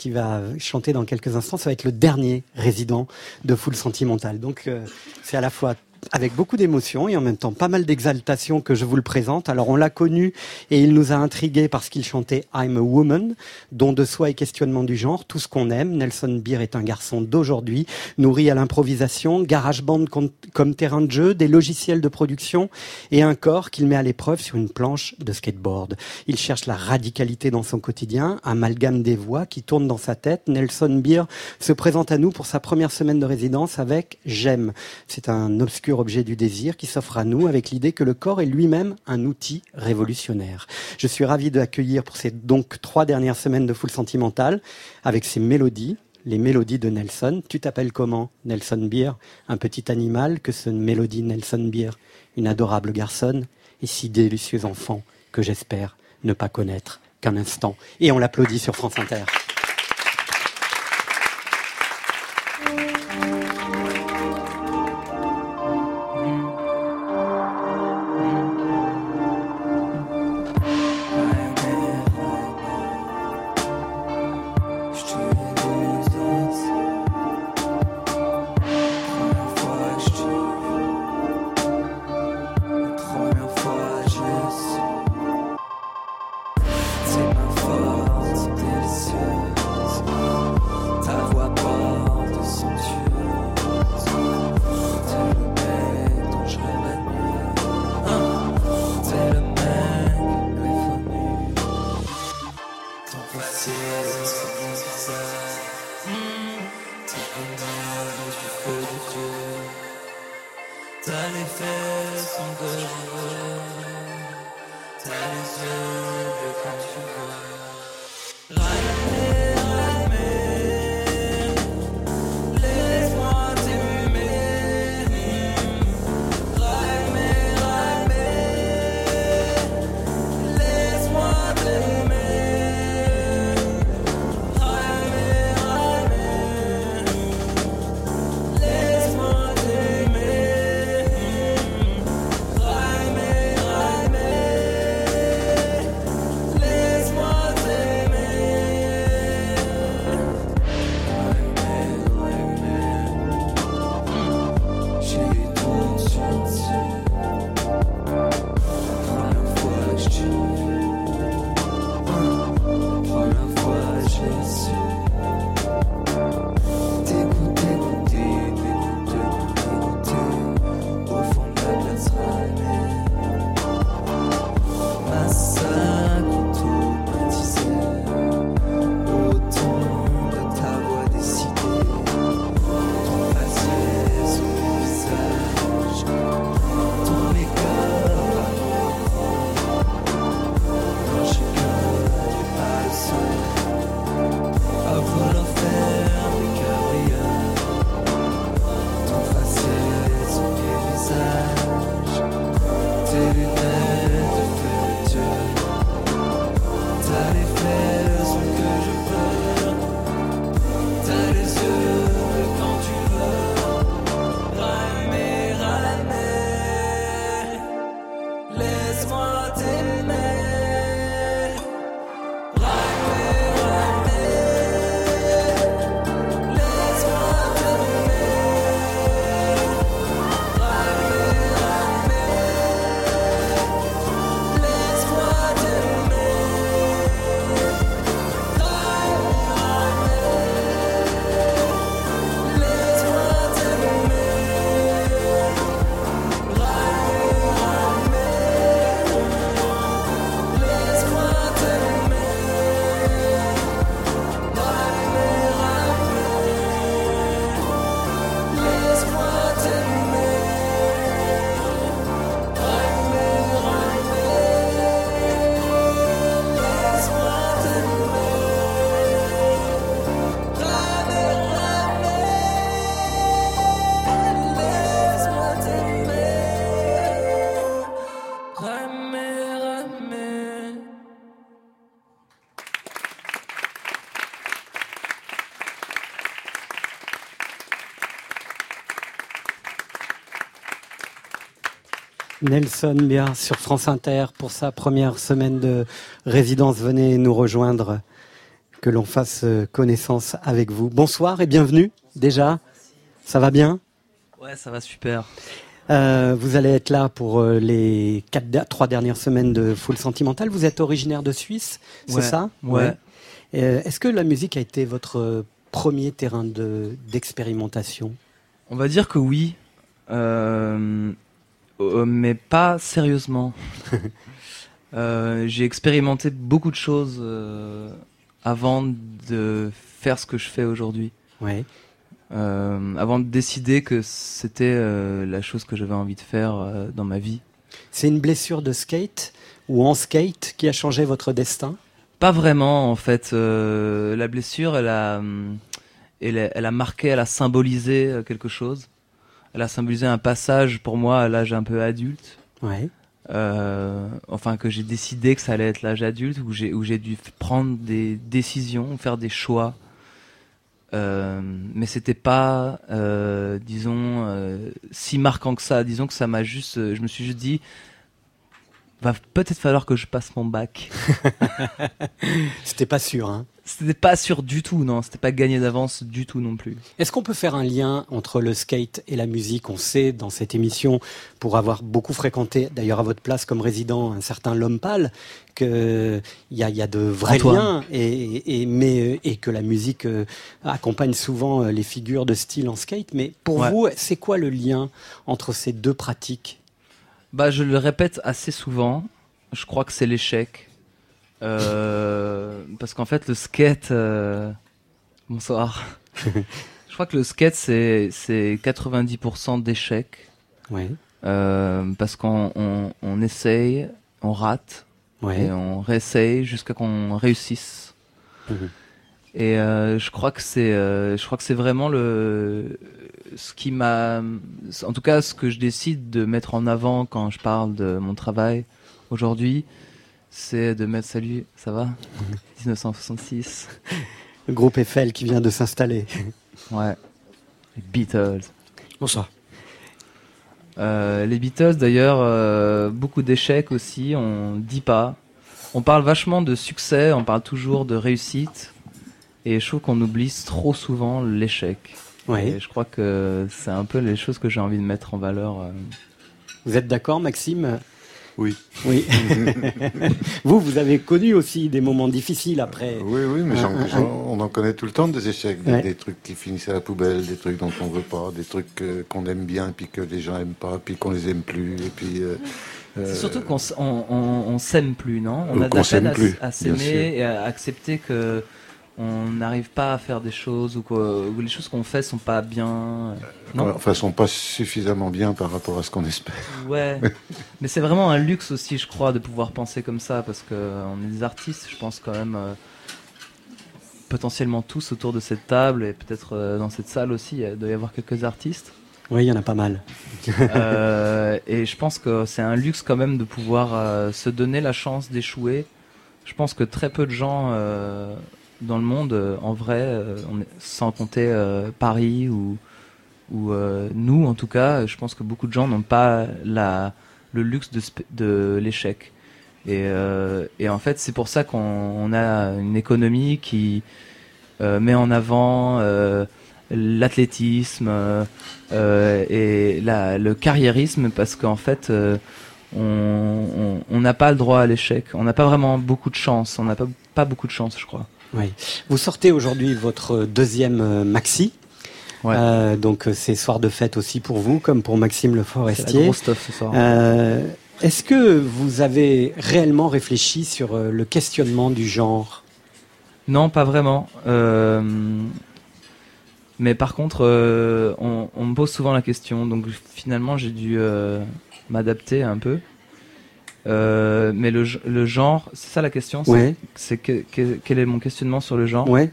chanter dans quelques instants, ça va être le dernier résident de Foule Sentimentale. Donc, euh, c'est à la fois avec beaucoup d'émotion et en même temps pas mal d'exaltation que je vous le présente. Alors on l'a connu et il nous a intrigués parce qu'il chantait I'm a Woman, dont de soi et questionnement du genre, tout ce qu'on aime. Nelson Beer est un garçon d'aujourd'hui, nourri à l'improvisation, garage band comme terrain de jeu, des logiciels de production et un corps qu'il met à l'épreuve sur une planche de skateboard. Il cherche la radicalité dans son quotidien, amalgame des voix qui tournent dans sa tête. Nelson Beer se présente à nous pour sa première semaine de résidence avec J'aime. C'est un obscur objet du désir qui s'offre à nous avec l'idée que le corps est lui-même un outil révolutionnaire. Je suis ravi d'accueillir pour ces donc trois dernières semaines de foule sentimentale avec ces mélodies, les mélodies de Nelson. Tu t'appelles comment, Nelson Beer? Un petit animal que ce mélodie Nelson Beer, une adorable garçonne et si délicieux enfant que j'espère ne pas connaître qu'un instant. Et on l'applaudit sur France Inter. Nelson bien sur France Inter pour sa première semaine de résidence. Venez nous rejoindre, que l'on fasse euh, connaissance avec vous. Bonsoir et bienvenue déjà. Ça va bien? Ouais, ça va super. Euh, vous allez être là pour euh, les quatre, trois dernières semaines de Full Sentimental. Vous êtes originaire de Suisse, c'est Ouais, ça? ouais. Euh, Est-ce que la musique a été votre premier terrain de- d'expérimentation? On va dire que oui, euh, euh, mais pas sérieusement. Euh, J'ai expérimenté beaucoup de choses euh, avant de faire ce que je fais aujourd'hui. Ouais. Avant de décider que c'était la chose que j'avais envie de faire dans ma vie. C'est une blessure de skate ou en skate qui a changé votre destin? Pas vraiment en fait. La blessure, elle a, hum, elle, a, elle a marqué, elle a symbolisé quelque chose. Elle a symbolisé un passage pour moi à l'âge un peu adulte. Ouais. Euh, enfin que j'ai décidé que ça allait être l'âge adulte où j'ai où j'ai dû prendre des décisions, faire des choix. Euh, mais c'était pas, euh, disons, euh, si marquant que ça. Disons que ça m'a juste, je me suis juste dit, va peut-être falloir que je passe mon bac. C'était pas sûr, hein C'était pas sûr du tout, non. C'était pas gagné d'avance du tout non plus. Est-ce qu'on peut faire un lien entre le skate et la musique? On sait dans cette émission, pour avoir beaucoup fréquenté, d'ailleurs à votre place comme résident, un certain L'Homme Pâle, qu'il y a, il y a de vrais Antoine. liens, et, et, mais, euh, et que la musique euh, accompagne souvent euh, les figures de style en skate. Mais pour Ouais. vous, c'est quoi le lien entre ces deux pratiques? Bah, je le répète assez souvent. Je crois que c'est l'échec. Euh, parce qu'en fait, le skate. euh, Bonsoir. je crois que le skate, c'est c'est 90% d'échec. Ouais. Euh, parce qu'on on, on essaye, on rate, et on réessaye jusqu'à qu'on réussisse. Mhm. Et je crois que c'est, je crois que c'est vraiment le, ce qui m'a, en tout cas, ce que je décide de mettre en avant quand je parle de mon travail aujourd'hui, c'est de mettre salut, ça va, 1966, Le groupe Eiffel qui vient de s'installer. ouais, les Beatles. Bonsoir. Euh, les Beatles, d'ailleurs, euh, beaucoup d'échecs aussi, on dit pas. On parle vachement de succès, on parle toujours de réussite, et je trouve qu'on oublie trop souvent l'échec. Ouais. Et je crois que c'est un peu les choses que j'ai envie de mettre en valeur. euh. Vous êtes d'accord, Maxime? Oui. Oui. vous, vous avez connu aussi des moments difficiles après. Oui, oui, mais Un- j'en- un- j'en- on en connaît tout le temps des échecs, des, Ouais. des trucs qui finissent à la poubelle, des trucs dont on veut pas, des trucs euh, qu'on aime bien puis que les gens aiment pas, puis qu'on les aime plus, et puis. euh, C'est euh, surtout qu'on s- on, on- on s'aime plus, non? On a de la peine à, s'aimer et à accepter que on n'arrive pas à faire des choses ou que les choses qu'on fait sont pas bien. euh, Non Enfin, sont pas suffisamment bien par rapport à ce qu'on espère. Ouais, mais c'est vraiment un luxe aussi, je crois, de pouvoir penser comme ça, parce que euh, on est des artistes, je pense quand même, euh, potentiellement tous autour de cette table, et peut-être euh, dans cette salle aussi, il doit y avoir quelques artistes. Oui, il y en a pas mal. Euh, et je pense que c'est un luxe quand même de pouvoir euh, se donner la chance d'échouer. Je pense que très peu de gens euh, dans le monde, euh, en vrai, euh, sans compter euh, Paris ou, ou nous en tout cas, je pense que beaucoup de gens n'ont pas le luxe de, l'échec. Et, en fait, c'est pour ça qu'on on a une économie qui met en avant l'athlétisme et le carriérisme, parce qu'en fait, on n'a pas le droit à l'échec. On n'a pas vraiment beaucoup de chance. On n'a pas beaucoup de chance, je crois. Oui. Vous sortez aujourd'hui votre deuxième euh, maxi. Ouais. Euh, donc euh, c'est soir de fête aussi pour vous, comme pour Maxime Le C'est Forestier. stuff ce soir. Euh, Est-ce que vous avez réellement réfléchi sur le questionnement du genre? Non, pas vraiment. Euh, mais par contre, on, on me pose souvent la question, donc finalement j'ai dû m'adapter un peu. Euh, mais le, le genre, c'est ça la question c'est- Ouais. C'est que, que- quel est mon questionnement sur le genre? Ouais.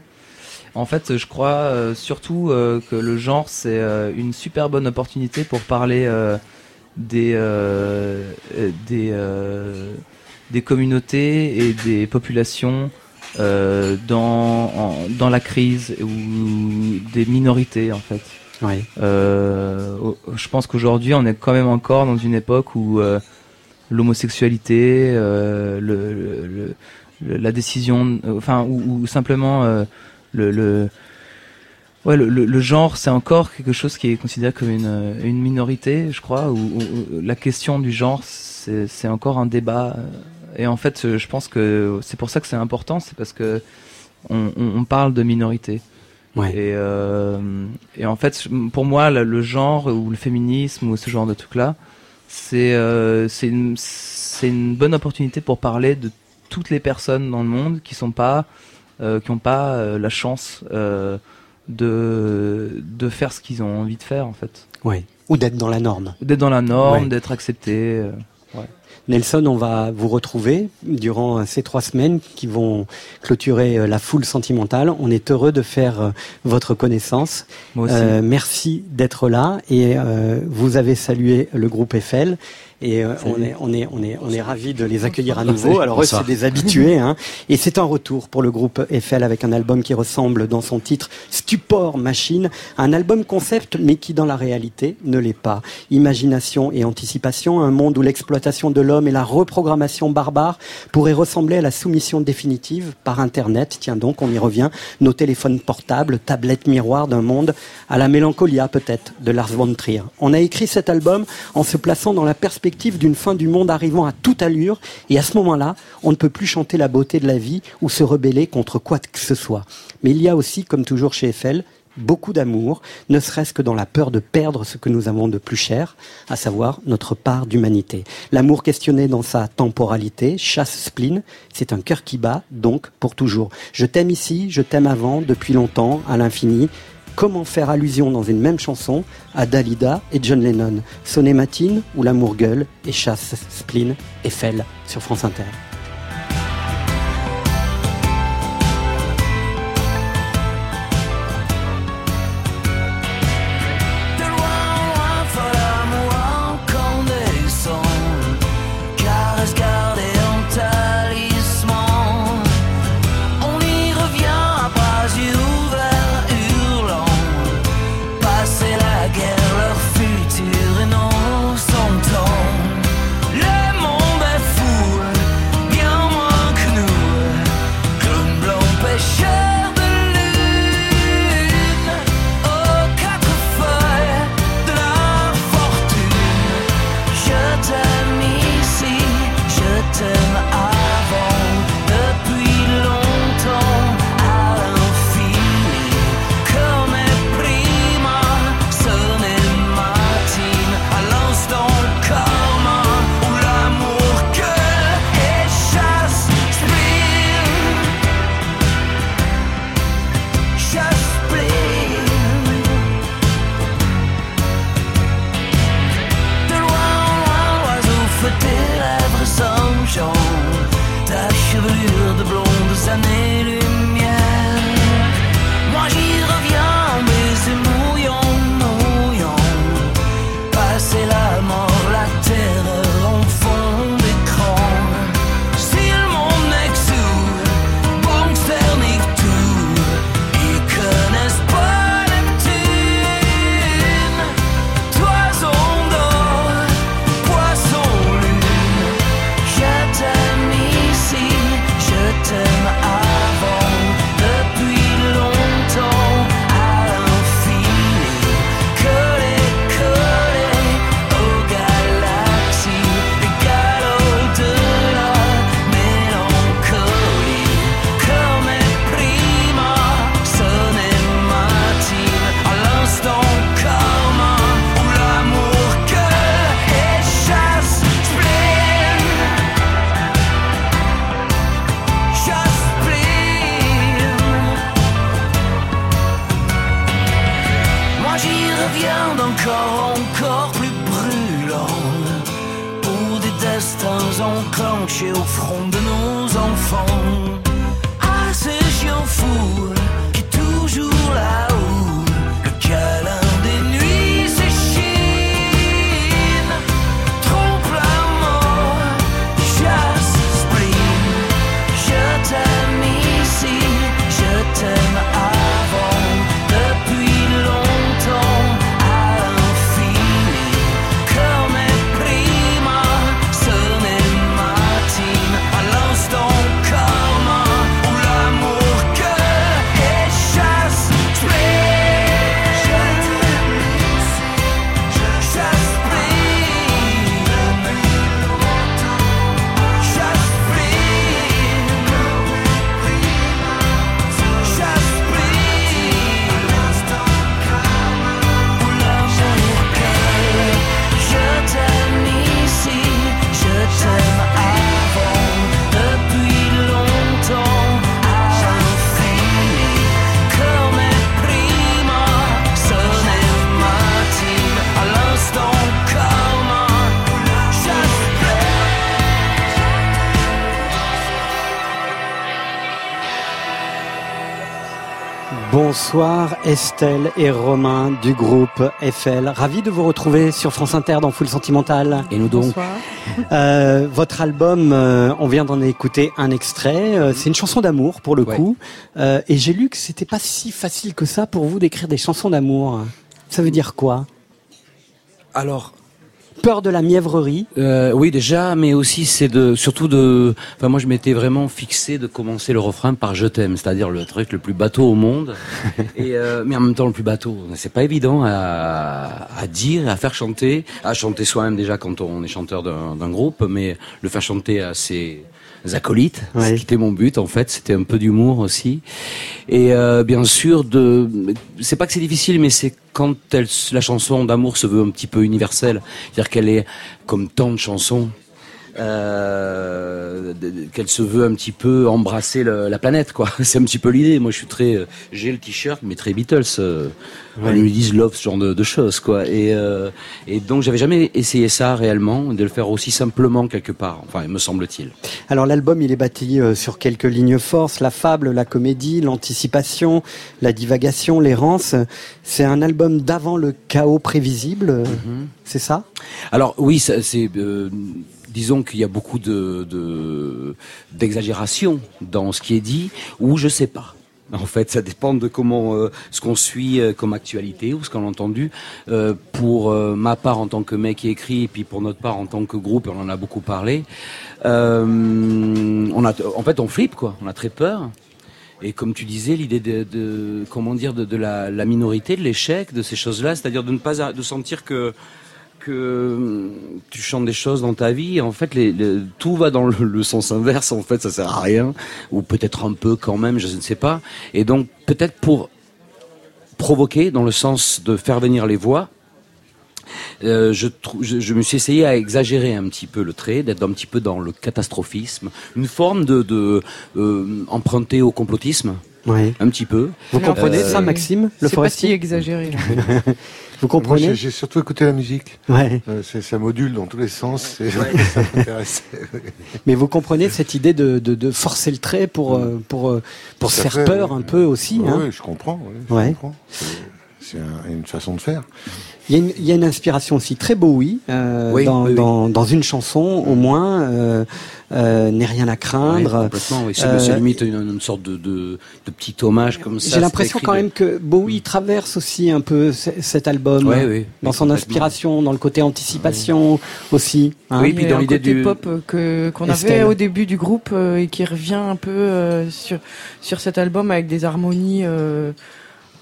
En fait, je crois euh, surtout euh, que le genre, c'est une super bonne opportunité pour parler des, des, des communautés et des populations dans, en- dans la crise ou des minorités, en fait. Je pense qu'aujourd'hui, on est quand même encore dans une époque où l'homosexualité, euh, le, le- la décision, euh, enfin, ou, ou simplement euh, le, le, ouais, le, le- le genre, c'est encore quelque chose qui est considéré comme une, une minorité, je crois, où la question du genre, c'est encore un débat. Et en fait, je pense que c'est pour ça que c'est important, c'est parce que on, on- on parle de minorité. Ouais. Et, euh, et en fait, pour moi, le, le genre ou le féminisme ou ce genre de truc-là, c'est euh, c'est une, c'est une bonne opportunité pour parler de toutes les personnes dans le monde qui sont pas euh, qui ont pas euh, la chance de de faire ce qu'ils ont envie de faire en fait, Ouais. Ou d'être dans la norme. d'être dans la norme, Ouais. d'être accepté. Nelson, on va vous retrouver durant ces trois semaines qui vont clôturer euh, la foule sentimentale. On est heureux de faire euh, votre connaissance. Moi aussi. Euh, merci d'être là et euh, vous avez salué le groupe Eiffel et euh, on est on est on est on est ravis de les accueillir à nouveau. Alors eux c'est des habitués hein. et c'est un retour pour le groupe Eiffel avec un album qui ressemble dans son titre Stupor Machine, un album concept mais qui dans la réalité ne l'est pas. Imagination et anticipation, un monde où l'exploitation de l'homme et la reprogrammation barbare pourraient ressembler à la soumission définitive par internet. Tiens donc, on y revient. Nos téléphones portables, tablettes miroirs d'un monde à la mélancolia peut-être de Lars von Trier. On a écrit cet album en se plaçant dans la perspective d'une fin du monde arrivant à toute allure et à ce moment-là, on ne peut plus chanter la beauté de la vie ou se rebeller contre quoi que ce soit. Mais il y a aussi, comme toujours chez Eiffel, beaucoup d'amour, ne serait-ce que dans la peur de perdre ce que nous avons de plus cher, à savoir notre part d'humanité. L'amour questionné dans sa temporalité, chasse spleen, c'est un cœur qui bat, donc pour toujours. Je t'aime ici, je t'aime avant, depuis longtemps, à l'infini. Comment faire allusion dans une même chanson à Dalida et John Lennon? Sonnet matine ou l'amour gueule et chasse spleen, Eiffel sur France Inter. Bonsoir Estelle et Romain du groupe FL. Ravi de vous retrouver sur France Inter dans Full Sentimental. Et nous donc euh, Votre album, euh, on vient d'en écouter un extrait. Euh, c'est une chanson d'amour pour le coup. Euh, et j'ai lu que c'était pas si facile que ça pour vous d'écrire des chansons d'amour. Ça veut dire quoi? Alors, peur de la mièvrerie euh, Oui, déjà, mais aussi c'est de, surtout de. Enfin, moi, je m'étais vraiment fixé de commencer le refrain par "Je t'aime", c'est-à-dire le truc le plus bateau au monde. et euh, mais en même temps, le plus bateau. C'est pas évident à, à dire, à faire chanter, à chanter soi-même déjà quand on est chanteur d'un d'un groupe, mais le faire chanter à ses acolytes, Ouais. ce qui était mon but en fait, c'était un peu d'humour aussi. Et euh, bien sûr, de, c'est pas que c'est difficile, mais c'est quand elle, la chanson d'amour se veut un petit peu universelle, c'est-à-dire qu'elle est comme tant de chansons. Euh, qu'elle se veut un petit peu embrasser le- la planète quoi. C'est un petit peu l'idée. Moi je suis très euh, j'ai le t-shirt mais très Beatles euh, on lui disent love ce genre de, de choses quoi. Et euh, et donc j'avais jamais essayé ça réellement de le faire aussi simplement quelque part enfin me semble-t-il. Alors l'album, il est bâti sur quelques lignes forces, la fable, la comédie, l'anticipation, la divagation, l'errance. C'est un album d'avant le chaos prévisible, euh, c'est ça? Alors oui, c'est euh, disons qu'il y a beaucoup de de- d'exagération dans ce qui est dit, ou je sais pas. En fait, ça dépend de comment euh, ce qu'on suit euh, comme actualité ou ce qu'on a entendu. Euh, pour ma part en tant que mec qui écrit, et puis pour notre part en tant que groupe, on en a beaucoup parlé. On a, en fait, on flippe quoi. On a très peur. Et comme tu disais, l'idée de, comment dire de, la, la minorité, de l'échec, de ces choses-là, c'est-à-dire de ne pas de sentir que que hum, tu chantes des choses dans ta vie, en fait, les, les- tout va dans le, le sens inverse. En fait, ça sert à rien, ou peut-être un peu quand même, je ne sais pas. Et donc, peut-être pour provoquer, dans le sens de faire venir les voix, euh, je, trou- je, je me suis essayé à exagérer un petit peu le trait, d'être un petit peu dans le catastrophisme, une forme de, de euh, emprunté au complotisme, Oui. un petit peu. Vous comprenez Euh, ça, Maxime Le C'est pas si forestier exagéré. Vous comprenez j'ai- surtout écouté la musique. Ouais. Euh, c'est- ça module dans tous les sens. c'est- ça m'intéresse. Mais vous comprenez cette idée de, de, de forcer le trait pour, euh, pour, euh, pour se faire fait, peur un peu aussi. Oui, hein. oui, je comprends. je Ouais. comprends. C'est- C'est un- une façon de faire. Il y, a une, il y a une inspiration aussi très Bowie euh, Oui, dans, oui, oui. Dans, dans une chanson au moins. Euh, euh, N'est rien à craindre. complètement, oui. C'est Euh, c'est limite une, une sorte de, de, de petit hommage comme ça. J'ai l'impression quand même que Bowie traverse aussi un peu cet album oui, dans oui, son inspiration, dans le côté anticipation aussi. hein. Oui, puis dans l'idée côté du- pop que qu'on avait au début du groupe euh, et qui revient un peu euh, sur sur cet album avec des harmonies euh,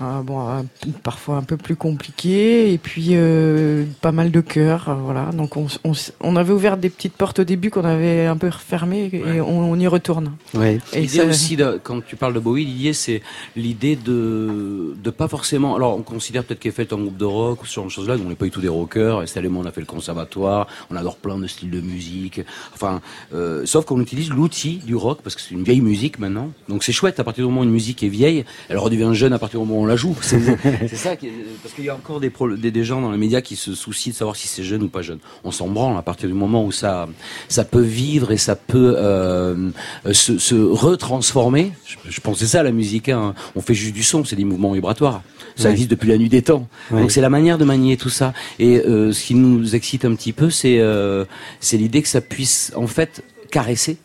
bon euh, parfois un peu plus compliquées et puis euh, pas mal de chœurs euh, voilà donc on, s- on, avait ouvert des petites portes au début qu'on avait un peu refermées et Ouais. on, on y retourne Ouais. et L'idée ça- aussi, de- quand tu parles de Bowie, l'idée c'est l'idée de de pas forcément. Alors, on considère peut-être est un groupe de rock ou ce genre de choses-là. On n'est pas du tout des rockers. Estelle et moi, on a fait le conservatoire. On adore plein de styles de musique. Enfin, euh, sauf qu'on utilise l'outil du rock parce que c'est une vieille musique maintenant. Donc c'est chouette. À partir du moment où une musique est vieille, elle redevient jeune à partir du moment où on la joue. C'est ça. qui est- parce qu'il y a encore des, pro- des des gens dans les médias qui se soucient de savoir si c'est jeune ou pas jeune. On s'en branle à partir du moment où ça ça peut vivre et ça peut euh, se, se retransformer. Je, je pense c'est ça la musique. hein. On fait juste du son, c'est des mouvements vibratoires. Ça existe depuis la nuit des temps. Donc c'est la manière de manier tout ça. Et euh, ce qui nous excite un petit peu, c'est euh, c'est l'idée que ça puisse en fait caresser.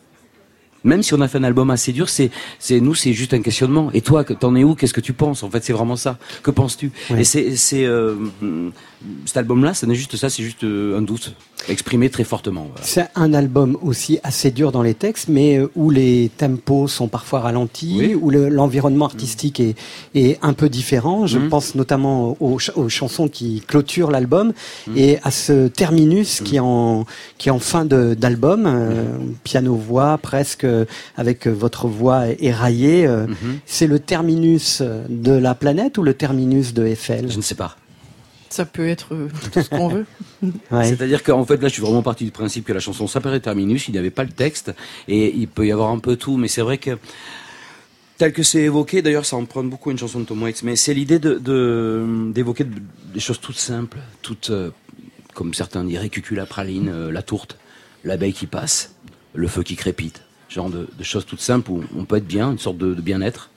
Même si on a fait un album assez dur, c'est c'est nous c'est juste un questionnement. Et toi, t'en es où? Qu'est-ce que tu penses? En fait, c'est vraiment ça. Que penses-tu? Ouais. Et c'est c'est euh, cet album-là, ça n'est juste ça, c'est juste euh, un doute exprimé très fortement. voilà. C'est un album aussi assez dur dans les textes, mais euh, où les tempos sont parfois ralentis, Oui. où le- l'environnement artistique est, est un peu différent. Je Mhm. pense notamment aux, ch- aux chansons qui clôturent l'album Mhm. et à ce terminus qui est en qui est en fin d'album, euh, piano voix presque avec votre voix éraillée. euh, Mhm. C'est le terminus de la planète ou le terminus de Eiffel? Je ne sais pas. Ça peut être euh, tout ce qu'on veut Ouais. C'est-à-dire qu'en fait, là, je suis vraiment parti du principe que la chanson s'appellerait Terminus, il n'y avait pas le texte, et il peut y avoir un peu tout, mais c'est vrai que, tel que c'est évoqué, d'ailleurs, ça emprunte beaucoup une chanson de Tom Waits, mais c'est l'idée de- d'évoquer de- des choses toutes simples, toutes, euh, comme certains diraient, cuculapraline, euh, la tourte, l'abeille qui passe, le feu qui crépite. genre de, de choses toutes simples où on peut être bien, une sorte de, de bien-être.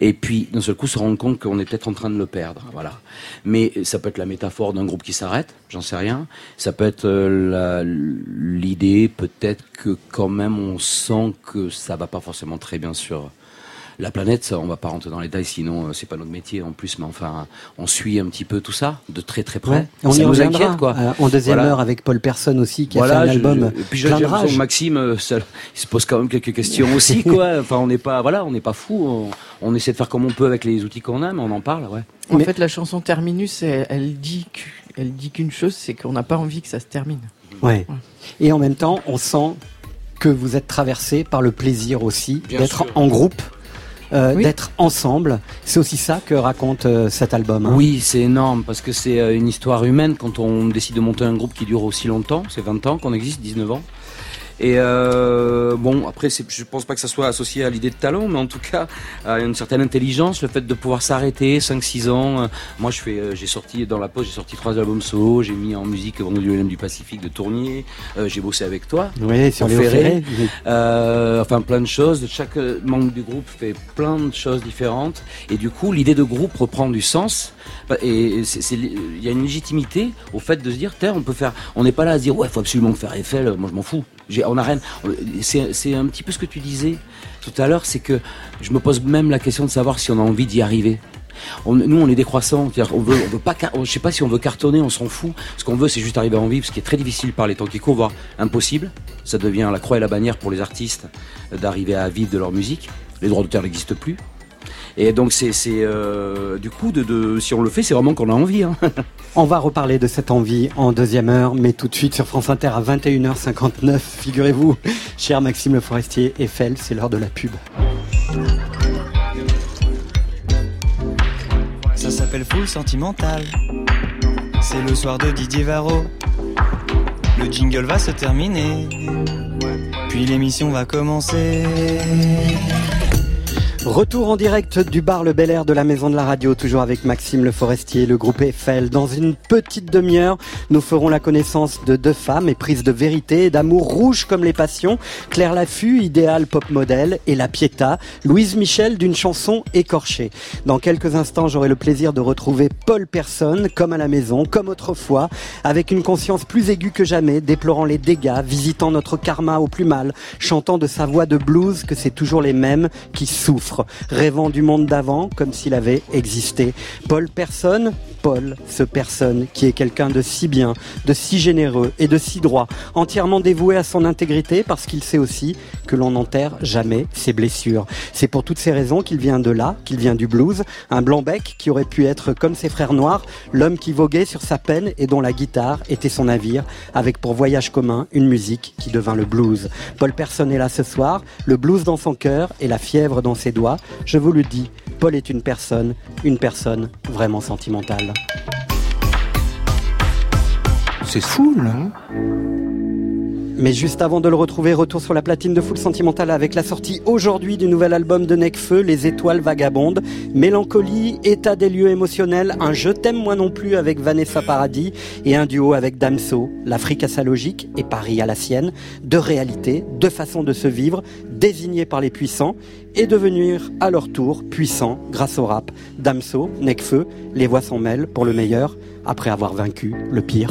Et puis d'un seul coup se rendre compte qu'on est peut-être en train de le perdre. Voilà. Mais ça peut être la métaphore d'un groupe qui s'arrête, j'en sais rien. Ça peut être euh, l'idée peut-être que quand même on sent que ça va pas forcément très bien sur la planète, ça, on va pas rentrer dans les détails, sinon euh, c'est pas notre métier en plus. Mais enfin, on suit un petit peu tout ça de très très près. Ouais. On ça y nous reviendra inquiète, quoi. euh, en deuxième Voilà. heure avec Paul Person aussi qui a Voilà, fait un je- album je- et puis plein de rage. Maxime, euh, ça- il se pose quand même quelques questions aussi, quoi. Enfin, on n'est pas, voilà, on n'est pas fou. On, on essaie de faire comme on peut avec les outils qu'on a, mais on en parle, ouais. En fait, la chanson Terminus, elle, elle dit que- elle dit qu'une chose, c'est qu'on n'a pas envie que ça se termine. Ouais. Et en même temps, on sent que vous êtes traversé par le plaisir aussi d'être en groupe, euh, Oui. d'être ensemble. C'est aussi ça que raconte euh, cet album. hein. Oui, c'est énorme parce que c'est euh, une histoire humaine quand on décide de monter un groupe qui dure aussi longtemps. C'est 20 ans qu'on existe, 19 ans. Et euh, bon, après, je pense pas que ça soit associé à l'idée de talent, mais en tout cas, à une certaine intelligence, le fait de pouvoir s'arrêter 5-6 ans. Euh, Moi, je fais, euh, j'ai sorti dans la poste, j'ai sorti trois albums solo, j'ai mis en musique Vendredi du du Pacifique de Tournier, euh, j'ai bossé avec toi. Oui, sur Ferré. Ferré. Oui. Euh, enfin plein de choses. Chaque euh, membre du groupe fait plein de choses différentes et du coup l'idée de groupe reprend du sens. Et c'est- c'est- il y a une légitimité au fait de se dire, tiens, on peut faire. On n'est pas là à se dire, ouais, faut absolument faire Eiffel. Moi, je m'en fous. On a rien. C'est, un petit peu ce que tu disais tout à l'heure, c'est que je me pose même la question de savoir si on a envie d'y arriver. Nous, on est décroissants. On veut, pas. Je sais pas si on veut cartonner, on s'en fout. Ce qu'on veut, c'est juste arriver à en vivre, ce qui est très difficile par les temps qui courent, voire impossible. Ça devient la croix et la bannière pour les artistes euh, d'arriver à vivre de leur musique. Les droits d'auteur n'existent plus. Et donc, c'est, c'est euh, du coup, de, de, si on le fait, c'est vraiment qu'on a envie. Hein. On va reparler de cette envie en deuxième heure, mais tout de suite sur France Inter à 21h59. Figurez-vous, cher Maxime Le Forestier, Eiffel, c'est l'heure de la pub. Ça s'appelle Full Sentimental. C'est le soir de Didier Varro. Le jingle va se terminer. Puis l'émission va commencer. Retour en direct du bar Le Bel Air de la Maison de la Radio, toujours avec Maxime Le Forestier, le groupe Eiffel. Dans une petite demi-heure, nous ferons la connaissance de deux femmes éprises de vérité et d'amour rouge comme les passions. Claire Laffut, idéal pop modèle, et la Pietà, Louise Michel d'une chanson écorchée. Dans quelques instants, j'aurai le plaisir de retrouver Paul Personne, comme à la maison, comme autrefois, avec une conscience plus aiguë que jamais, déplorant les dégâts, visitant notre karma au plus mal, chantant de sa voix de blues que c'est toujours les mêmes qui souffrent, rêvant du monde d'avant comme s'il avait existé. Paul Personne, Paul, ce personne qui est quelqu'un de si bien, de si généreux et de si droit, entièrement dévoué à son intégrité parce qu'il sait aussi que l'on n'enterre jamais ses blessures. C'est pour toutes ces raisons qu'il vient de là, qu'il vient du blues, un blanc-bec qui aurait pu être comme ses frères noirs, l'homme qui voguait sur sa peine et dont la guitare était son navire, avec pour voyage commun une musique qui devint le blues. Paul Personne est là ce soir, le blues dans son cœur et la fièvre dans ses doigts. Je vous le dis, Paul est une personne, une personne vraiment sentimentale. C'est fou, là. Mais juste avant de le retrouver, retour sur la platine de Full Sentimental avec la sortie aujourd'hui du nouvel album de Necfeu, Les Étoiles Vagabondes. Mélancolie, état des lieux émotionnels, un Je t'aime moi non plus avec Vanessa Paradis et un duo avec Damso, l'Afrique à sa logique et Paris à la sienne. Deux réalités, deux façons de se vivre, désignées par les puissants et devenir à leur tour puissants grâce au rap. Damso, Necfeu, les voix s'en mêlent pour le meilleur après avoir vaincu le pire.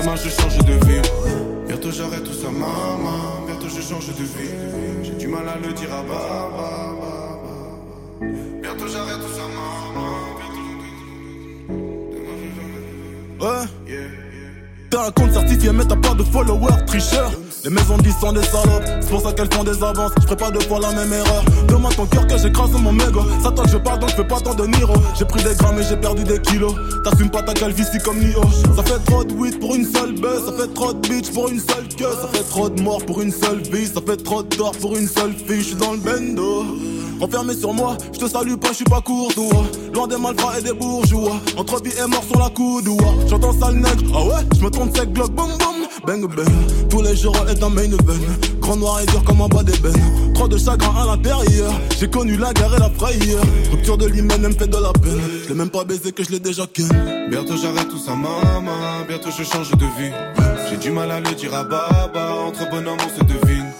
Demain je change de vie. Bientôt j'arrête tout ça, maman. Bientôt je change de vie. J'ai du mal à le dire à papa. Bientôt j'arrête tout ça, maman. Ouais. T'as un compte certifié mais t'as pas de followers, tricheur. Les maisons de 10 sont des salopes, c'est pour ça qu'elles font des avances. Je pas deux fois la même erreur. Demande ton cœur que j'écrase mon mégot. Ça toi je parle donc je fais pas tant de Niro. J'ai pris des grammes et j'ai perdu des kilos. T'assumes pas ta calvitie comme Nio. Ça fait trop de weed pour une seule buzz. Ça fait trop de bitch pour une seule queue. Ça fait trop de morts pour une seule vie. Ça fait trop d'or pour une seule fille. Je suis dans le bendo. Enfermé sur moi, je te salue pas, je suis pas courtois. Loin des malfrats et des bourgeois. Entre vie et mort sur la coudoua. J'entends sale nègre, ah ouais, je me tourne sec glock, boum boum. Bang bang, tous les jours est un main event. Grand noir et dur comme un bas d'ébène. Trop de chagrin à l'intérieur. J'ai connu la guerre et la frayeur. Rupture de l'hymen, elle me fait de la peine. Je l'ai même pas baisé que je l'ai déjà ken. Bientôt j'arrête tout ça, maman. Bientôt je change de vie. J'ai du mal à le dire à Baba. Entre bonhommes, on se devine.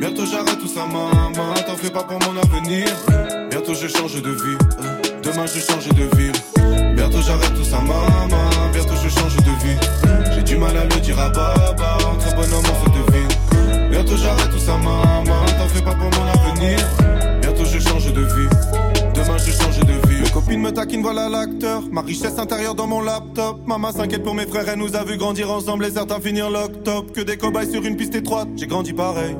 Bientôt j'arrête tout ça, maman. T'en fais pas pour mon avenir. Bientôt je change de vie. Demain je change de ville. Bientôt j'arrête tout ça, maman. Bientôt je change de vie. J'ai du mal à le dire à Baba. Entre bonhommes, on se devine. Bientôt j'arrête tout ça, maman. T'en fais pas pour mon avenir. Bientôt je change de vie. Demain je change de vie. Mes copines me taquinent, voilà l'acteur. Ma richesse intérieure dans mon laptop. Maman s'inquiète pour mes frères, elle nous a vu grandir ensemble et certains finir l'octobre. Que des cobayes sur une piste étroite, j'ai grandi pareil.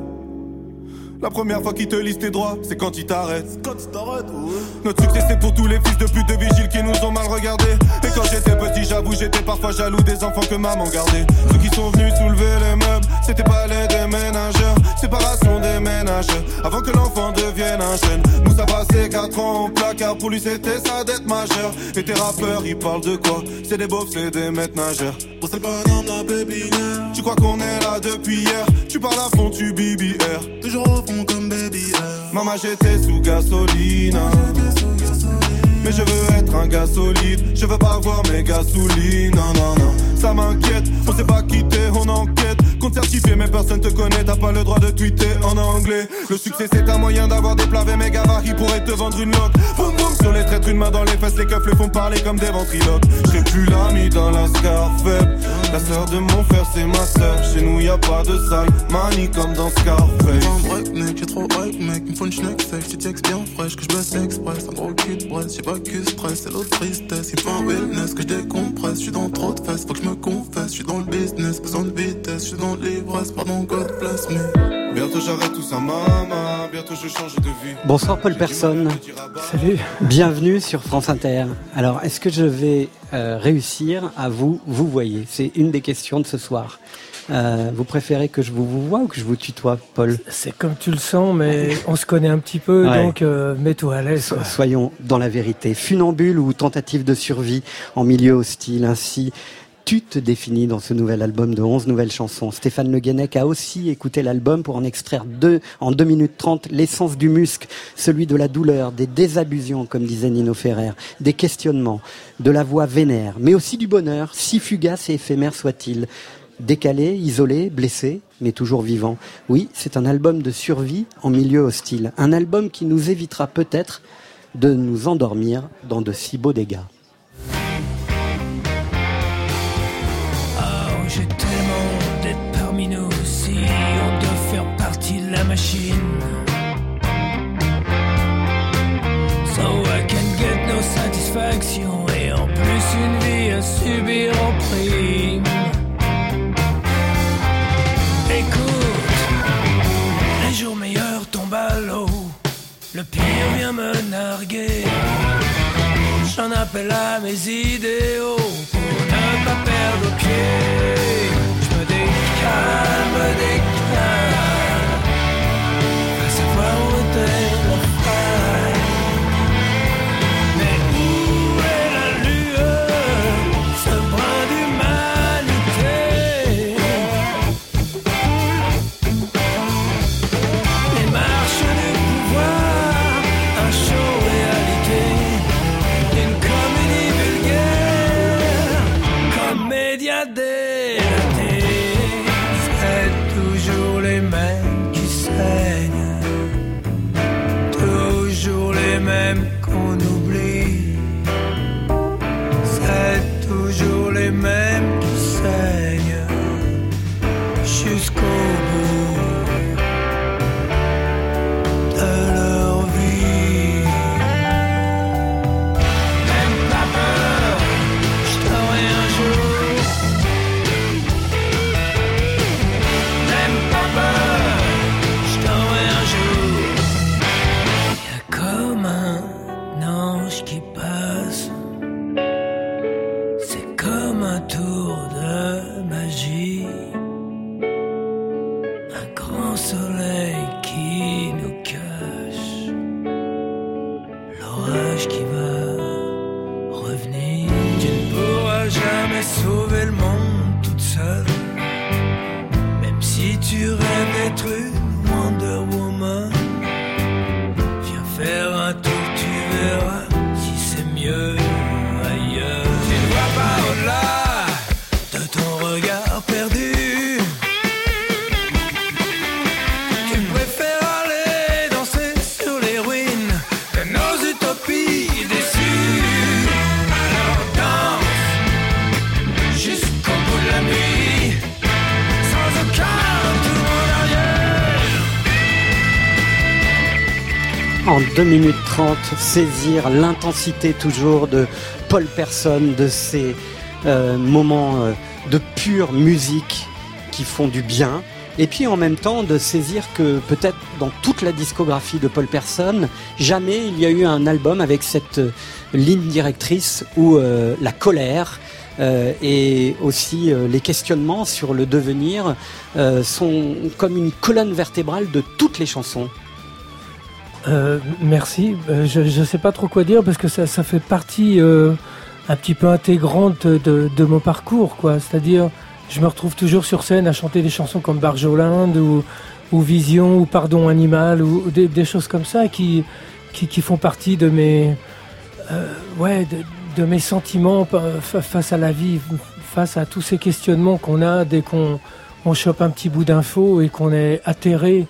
La première fois qu'ils te lisent tes droits, c'est quand ils t'arrêtent. Quand tu t'arrêtes, ouais. Notre succès c'est pour tous les fils de pute de vigiles qui nous ont mal regardés. Et quand j'étais petit, j'avoue, j'étais parfois jaloux des enfants que maman gardait. Ceux qui sont venus soulever les meubles, c'était pas les déménageurs. Séparation des ménages, avant que l'enfant devienne un jeune. Nous ça passait 4 ans au placard, pour lui c'était sa dette majeure. Et tes rappeurs, ils parlent de quoi? C'est des beaufs, c'est des maîtres nageurs. Paname, la baby Tu crois qu'on est là depuis hier? Tu parles à fond, tu BBR. Toujours au Maman, j'étais sous gasoline. Mais je veux être un gars solide. Je veux pas voir mes gasolines. Non, non, non. Ça m'inquiète. On s'est pas quitté, on enquête. Compte certifié, mais personne te connaît. T'as pas le droit de tweeter en anglais. Le succès, c'est un moyen d'avoir des plats mes gabarits pourraient te vendre une loque. Boum boum sur les traîtres, une main dans les fesses. Les keufs les font parler comme des ventriloques. J'serai plus l'ami dans la scar faible. La sœur de mon frère, c'est ma sœur. Chez nous, y a pas de salle. Manie comme dans Scarface. Un break, mec, j'ai trop hype, mec. Me faut une schneck sec. Tu bien fraîche, que je bosse express. Un gros cul de j'ai pas que stress. C'est l'autre tristesse. Il faut un wellness, que je décompresse. Je suis dans trop de fesses, faut que je me confesse. Je suis dans le business, besoin de vitesse. Je suis dans l'ivresse, pardon, God bless me. Bientôt j'arrête tout ça, maman. Bientôt je change de vie. Bonsoir Paul Personne. Salut. Bienvenue sur France Inter. Alors, est-ce que je vais euh, réussir à vous vous voyez? C'est une des questions de ce soir. Euh, vous préférez que je vous vous voie ou que je vous tutoie, Paul? C'est comme tu le sens, mais on se connaît un petit peu, Ouais. donc euh, mets-toi à l'aise. So-. Soyons dans la vérité. Funambule ou tentative de survie en milieu hostile, ainsi tu te dans ce nouvel album de 11 nouvelles chansons. Stéphane Le Guenec a aussi écouté l'album pour en extraire deux, en 2 minutes 30 l'essence du muscle, celui de la douleur, des désabusions, comme disait Nino Ferrer, des questionnements, de la voix vénère, mais aussi du bonheur, si fugace et éphémère soit-il. Décalé, isolé, blessé, mais toujours vivant. Oui, c'est un album de survie en milieu hostile. Un album qui nous évitera peut-être de nous endormir dans de si beaux dégâts. Et en plus une vie à subir en prime. Écoute, les jours meilleurs tombent à l'eau, le pire vient me narguer. J'en appelle à mes idéaux pour ne pas perdre pied. Je me décale, me décale. 2 minutes 30, saisir l'intensité toujours de Paul Person, de ces euh, moments euh, de pure musique qui font du bien. Et puis en même temps de saisir que peut-être dans toute la discographie de Paul Person, jamais il y a eu un album avec cette euh, ligne directrice où la colère et aussi les questionnements sur le devenir sont comme une colonne vertébrale de toutes les chansons. Euh, merci. Euh, je ne sais pas trop quoi dire parce que ça, fait partie euh, un petit peu intégrante de, mon parcours, quoi. C'est-à-dire, je me retrouve toujours sur scène à chanter des chansons comme Barjolande ou, ou Vision ou Pardon Animal ou, des, choses comme ça qui, qui, font partie de mes, ouais, de, mes sentiments face à la vie, face à tous ces questionnements qu'on a dès qu'on on chope un petit bout d'info et qu'on est atterré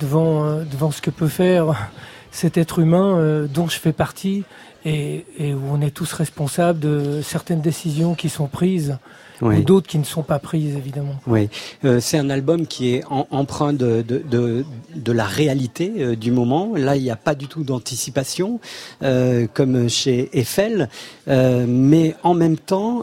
devant, euh, devant ce que peut faire cet être humain euh, dont je fais partie et, et où on est tous responsables de certaines décisions qui sont prises Oui. ou d'autres qui ne sont pas prises évidemment. Oui, Euh, c'est un album qui est en- empreint de, de, de, de la réalité euh, du moment. Là, il n'y a pas du tout d'anticipation, euh, comme chez Eiffel, mais en même temps,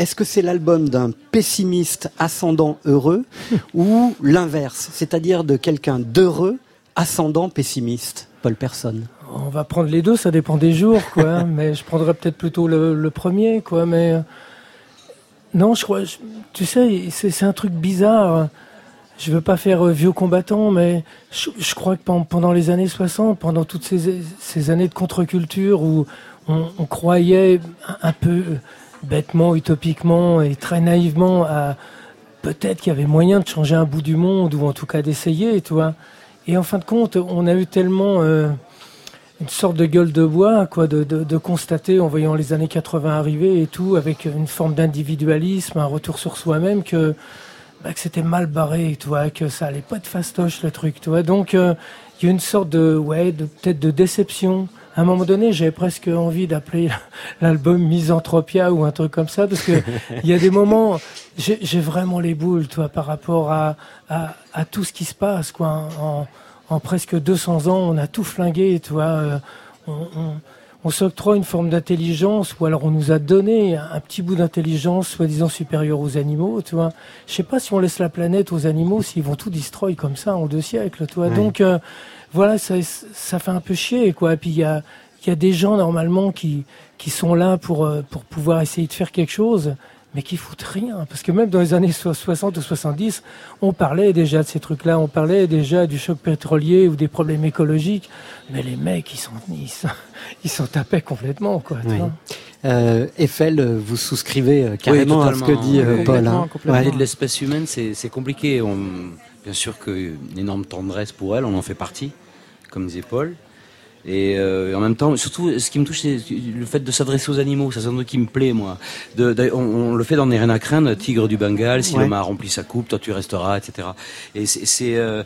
est-ce que c'est l'album d'un pessimiste ascendant heureux ou l'inverse, c'est-à-dire de quelqu'un d'heureux ascendant pessimiste Paul Person. On va prendre les deux, ça dépend des jours, quoi. mais je prendrais peut-être plutôt le, le premier, quoi. Mais euh, non, je crois, je- tu sais, c'est un truc bizarre. Je veux pas faire euh, vieux combattant, mais je, je crois que pen- pendant les années 60, pendant toutes ces, ces années de contre-culture où on, on croyait un peu bêtement, utopiquement et très naïvement à peut-être qu'il y avait moyen de changer un bout du monde ou en tout cas d'essayer, tu vois. Et en fin de compte, on a eu tellement euh, une sorte de gueule de bois, quoi, de, constater en voyant les années 80 arriver et tout, avec une forme d'individualisme, un retour sur soi-même, que, bah, que c'était mal barré, tu vois, que ça allait pas être fastoche le truc, tu vois. Donc euh, il y a une sorte de, ouais, de peut-être de déception. À un moment donné, j'avais presque envie d'appeler l'album Misanthropia ou un truc comme ça, parce que il y a des moments, j'ai vraiment les boules, toi, par rapport à, à, à tout ce qui se passe, quoi. En, en presque 200 ans, on a tout flingué, tu vois. euh, On, on, on s'octroie une forme d'intelligence, ou alors on nous a donné un, petit bout d'intelligence, soi-disant supérieure aux animaux, tu vois. Je sais pas si on laisse la planète aux animaux, s'ils vont tout destroy comme ça en deux siècles, tu vois. Donc, euh, voilà, ça, ça fait un peu chier, quoi. Et puis il y a, il y a des gens normalement qui, qui sont là pour, euh, pour pouvoir essayer de faire quelque chose, mais qui foutent rien. Parce que même dans les années so- 60 ou 70, on parlait déjà de ces trucs-là, on parlait déjà du choc pétrolier ou des problèmes écologiques, mais les mecs, ils sont, ils sont, ils s'en tapaient complètement, quoi. tu Oui. vois. Euh, Eiffel, euh, vous souscrivez euh, carrément à ce que dit Paul. hein. Ouais. de l'espèce humaine, c'est c'est compliqué. On, bien sûr qu'une énorme tendresse pour elle, on en fait partie, comme disait Paul. Et euh, en même temps, surtout, ce qui me touche, c'est le fait de s'adresser aux animaux. Ça, c'est un truc qui me plaît, moi. De, de- on, on le fait dans Les Rien à craindre, Tigre du Bengale, si Ouais. l'homme a rempli sa coupe, toi tu resteras, etc. Et c'est, euh,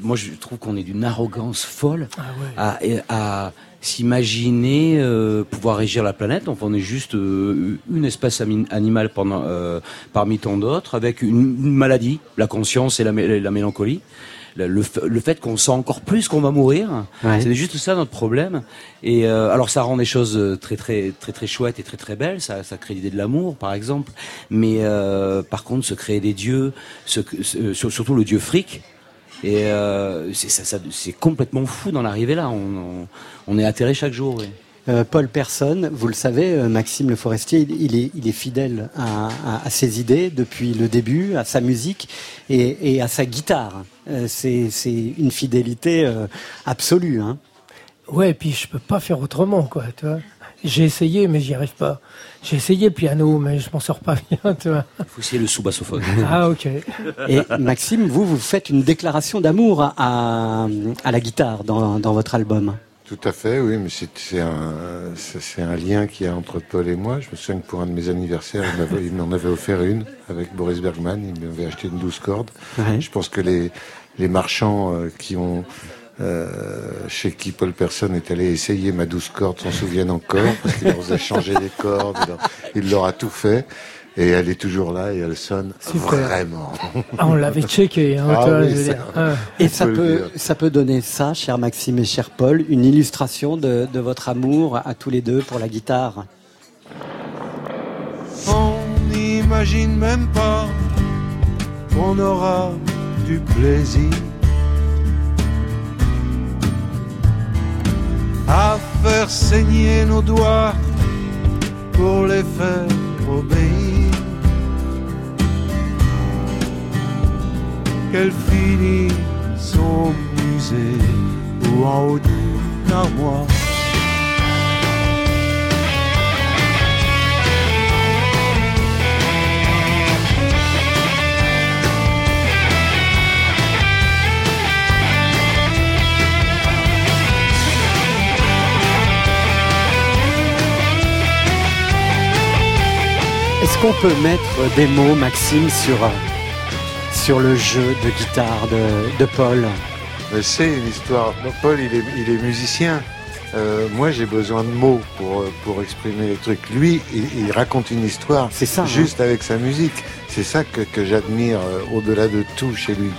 moi, je trouve qu'on est d'une arrogance folle à, à s'imaginer euh, pouvoir régir la planète. Enfin, on est juste euh, une espèce animale pendant, euh, parmi tant d'autres, avec une, une maladie, la conscience et la, mé- la mélancolie. Le, le fait qu'on sent encore plus qu'on va mourir, Ouais. c'est juste ça notre problème. Et euh, alors ça rend les choses euh, très très très très chouettes et très très belles. Ça, ça crée l'idée de l'amour, par exemple. Mais euh, par contre, se créer des dieux, se- se- sur- surtout le dieu fric, et euh, c'est ça, ça- c'est complètement fou d'en arriver là. On, on, on est atterré chaque jour. oui. Euh, Paul Personne, vous le savez, euh, Maxime Le Forestier, il, il est, il est fidèle à, à- à ses idées depuis le début, à sa musique et, et à sa guitare. Euh, c'est c'est une fidélité euh, absolue. Hein. Ouais, et puis je peux pas faire autrement, quoi, tu vois. J'ai essayé, mais j'y arrive pas. J'ai essayé le piano, mais je m'en sors pas bien, tu vois. Il faut essayer le sous-bassophone. Ah, ok. Et Maxime, vous, vous faites une déclaration d'amour à, à, à la guitare dans, dans votre album. Tout à fait, oui, mais c'est un, un lien qu'il y a entre Paul et moi. Je me souviens que pour un de mes anniversaires, il m'en avait offert une avec Boris Bergman. Il m'avait acheté une 12 cordes. Ouais. Je pense que les, les marchands euh, qui ont, euh, chez qui Paul Personne est allé essayer ma 12 cordes s'en souviennent encore parce qu'il leur a changé les cordes. il leur- Il leur a tout fait. Et elle est toujours là et elle sonne Super. vraiment. Ah, on l'avait checké, hein, Ah tu vois, oui, je veux ça- dire. Ah. Et ça peut ça peut donner ça, cher Maxime et cher Paul, une illustration de, de votre amour à tous les deux pour la guitare? On n'imagine même pas qu'on aura du plaisir à faire saigner nos doigts pour les faire obéir. Qu'elles finissent au musée ou en haut d'une armoire. Est-ce qu'on peut mettre des mots, Maxime, sur, euh, sur le jeu de guitare de, de Paul Mais c'est une histoire. Paul, il est, il est musicien. Euh, moi, j'ai besoin de mots pour, pour exprimer les trucs. Lui, il, il raconte une histoire C'est ça, hein. juste avec sa musique. C'est ça que, que j'admire euh, au-delà de tout chez lui.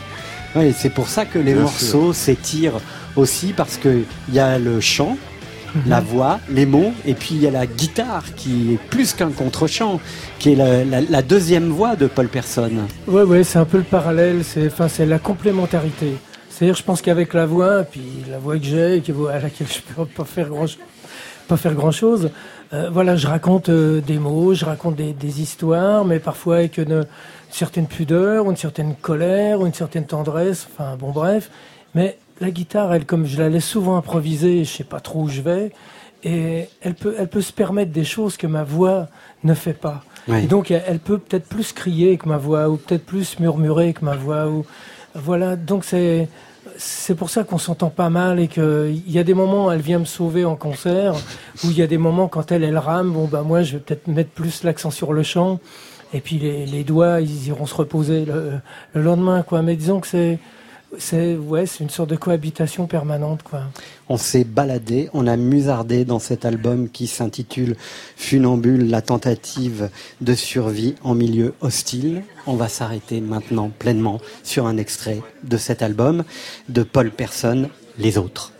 Oui, c'est pour ça que les Bien morceaux s'étirent aussi, parce qu'il y a le chant, la voix, les mots, et puis il y a la guitare qui est plus qu'un contre-chant, qui est la, deuxième voix de Paul Personne. Ouais, ouais, c'est un peu le parallèle, c'est, la complémentarité. C'est-à-dire, je pense qu'avec la voix, puis la voix que j'ai, à laquelle je peux pas faire grand, pas faire grand chose, voilà, je raconte euh, des mots, je raconte des, histoires, mais parfois avec une, une certaine pudeur, une certaine colère, une certaine tendresse, enfin, bon, bref. Mais la guitare, elle, comme je la laisse souvent improviser, je sais pas trop où je vais, et elle peut, elle peut se permettre des choses que ma voix ne fait pas. Oui. Et donc, elle, peut peut-être plus crier que ma voix, ou peut-être plus murmurer que ma voix, ou voilà. Donc c'est c'est pour ça qu'on s'entend pas mal et que il y a des moments où elle vient me sauver en concert, où il y a des moments quand elle elle rame, bon bah moi je vais peut-être mettre plus l'accent sur le chant, et puis les, les doigts ils iront se reposer le, le lendemain quoi. Mais disons que c'est c'est une sorte de cohabitation permanente. On s'est baladé, on a musardé dans cet album qui s'intitule Funambule, la tentative de survie en milieu hostile. On va s'arrêter maintenant pleinement sur un extrait de cet album de Paul Personne, Les Autres.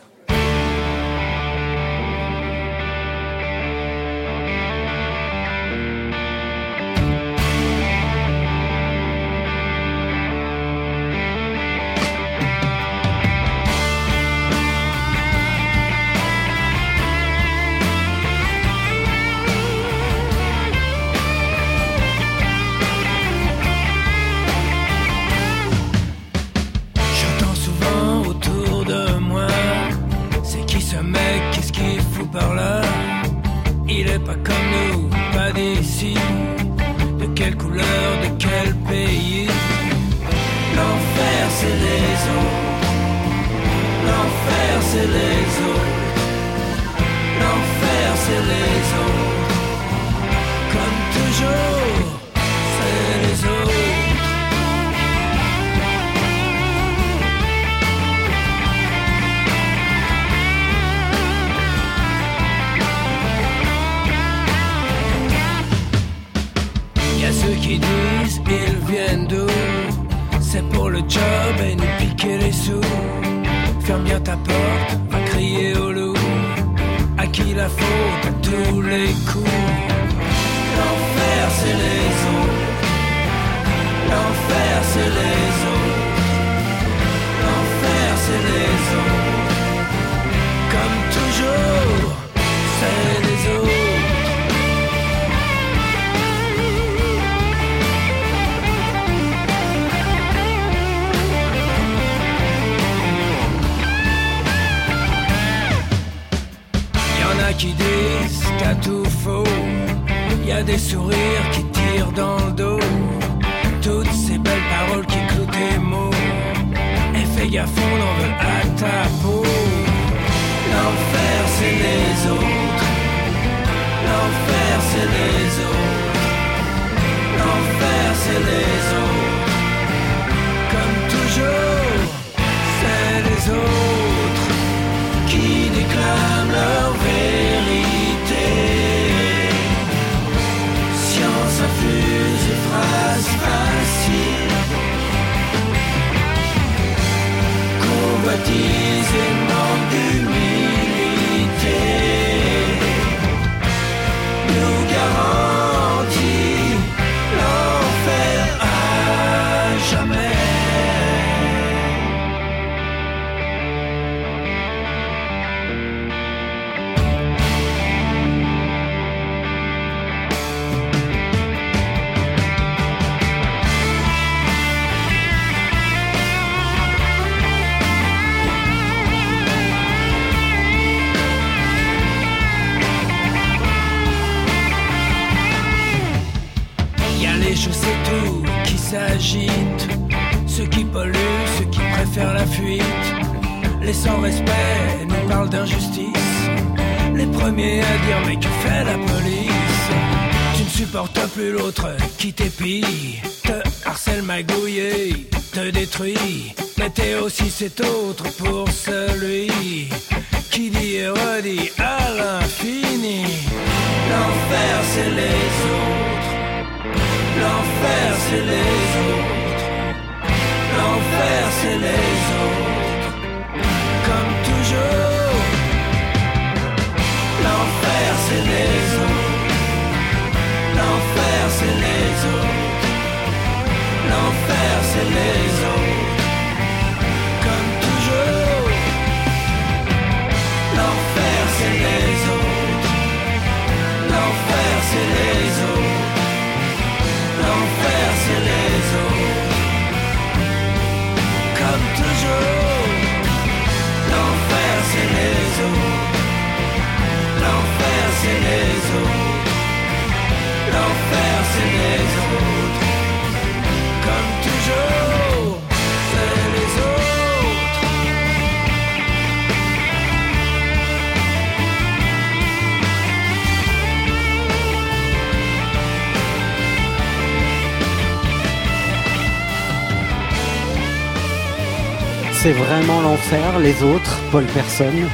C'est vraiment l'enfer, les autres, Paul Personne.